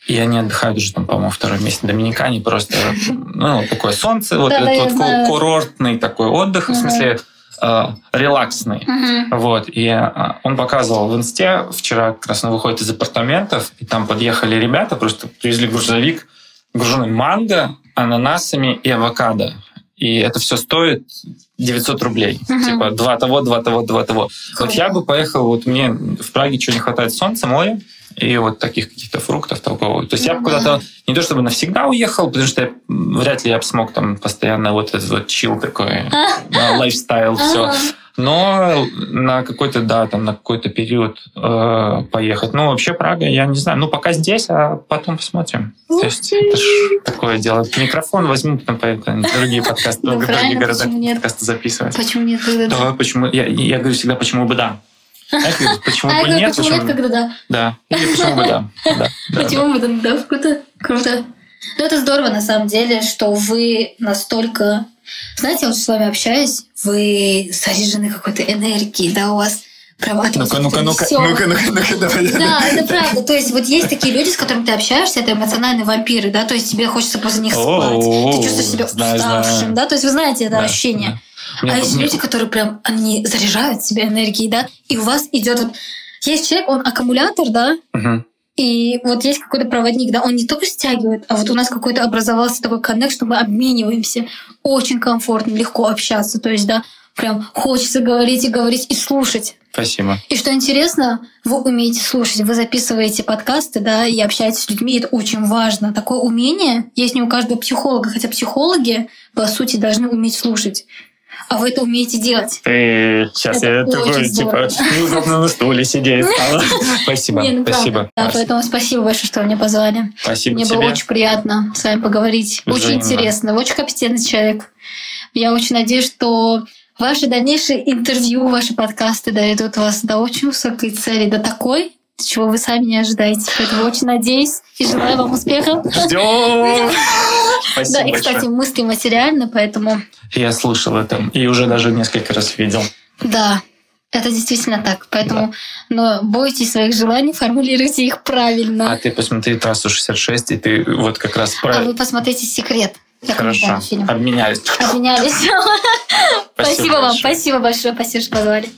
и они отдыхают уже там, по-моему, второй месяц в Доминикане, просто, ну, такое солнце, вот этот вот курортный такой отдых, в смысле, э, релаксный. Вот, и э, он показывал в инсте, вчера как раз он выходит из апартаментов, и там подъехали ребята, просто привезли грузовик, груженный манго, ананасами и авокадо. И это все стоит 900 рублей. Мгм. Типа два того, два того, два того. Вот я бы поехал, вот мне в Праге чего не хватает, солнца, море, и вот таких каких-то фруктов такого. То есть я бы куда-то не то чтобы навсегда уехал, потому что я, вряд ли я бы смог там постоянно вот этот вот чил такой, да, лайфстайл, все. Но на какой-то, да, там на какой-то период э, поехать. Ну, вообще Прага, я не знаю. Ну, пока здесь, а потом посмотрим. То есть это ж такое дело. Микрофон возьму, потом в другие подкасты, Да в другие города подкасты записывать. Почему нет, когда да? Да, почему? Я, говорю всегда, почему бы да. Почему А бы нет, почему нет, когда да? Да. Или почему бы да. Почему бы? Да, круто, круто. Ну, это здорово, на самом деле, что вы настолько... Знаете, я вот с вами общаюсь, вы заряжены какой-то энергией, да, у вас вас Ну-ка, ну-ка, ну-ка, ну-ка, ну-ка, ну-ка, давай. Да, это правда. То есть вот есть такие люди, с которыми ты общаешься, это эмоциональные вампиры, да, то есть тебе хочется после них спать. Ты чувствуешь себя уставшим, да, то есть вы знаете это ощущение. А есть люди, которые прям, они заряжают себя энергией, да, и у вас идет вот... Есть человек, он аккумулятор, да. И вот есть какой-то проводник, да, он не только стягивает, а вот у нас какой-то образовался такой коннект, что мы обмениваемся. Очень комфортно, легко общаться. То есть, да, прям хочется говорить и говорить и слушать. Спасибо. И что интересно, вы умеете слушать, вы записываете подкасты, да, и общаетесь с людьми, это очень важно. Такое умение есть не у каждого психолога, хотя психологи, по сути, должны уметь слушать. А вы это умеете делать. Ты сейчас Это я такой, типа, неудобно на стуле сидеть стало. Спасибо, Не, ну спасибо. Да, поэтому спасибо большое, что вы меня позвали. Спасибо Мне тебе. было очень приятно с вами поговорить. Очень интересно. Вы очень компетентный человек. Я очень надеюсь, что ваши дальнейшие интервью, ваши подкасты доведут вас до очень высокой цели, до такой, чего вы сами не ожидаете. Поэтому очень надеюсь и желаю вам успеха. Ждем. Да, Спасибо и, кстати, большое. мысли материально, поэтому Я слышал это и уже даже несколько раз видел. да. Это действительно так. Поэтому но бойтесь своих желаний, формулируйте их правильно. А ты посмотри «Трассу 66», и ты вот как раз А про... вы посмотрите «Секрет». Я Хорошо, обменялись. Обменялись. Спасибо вам, большое. спасибо большое, спасибо, что позвали.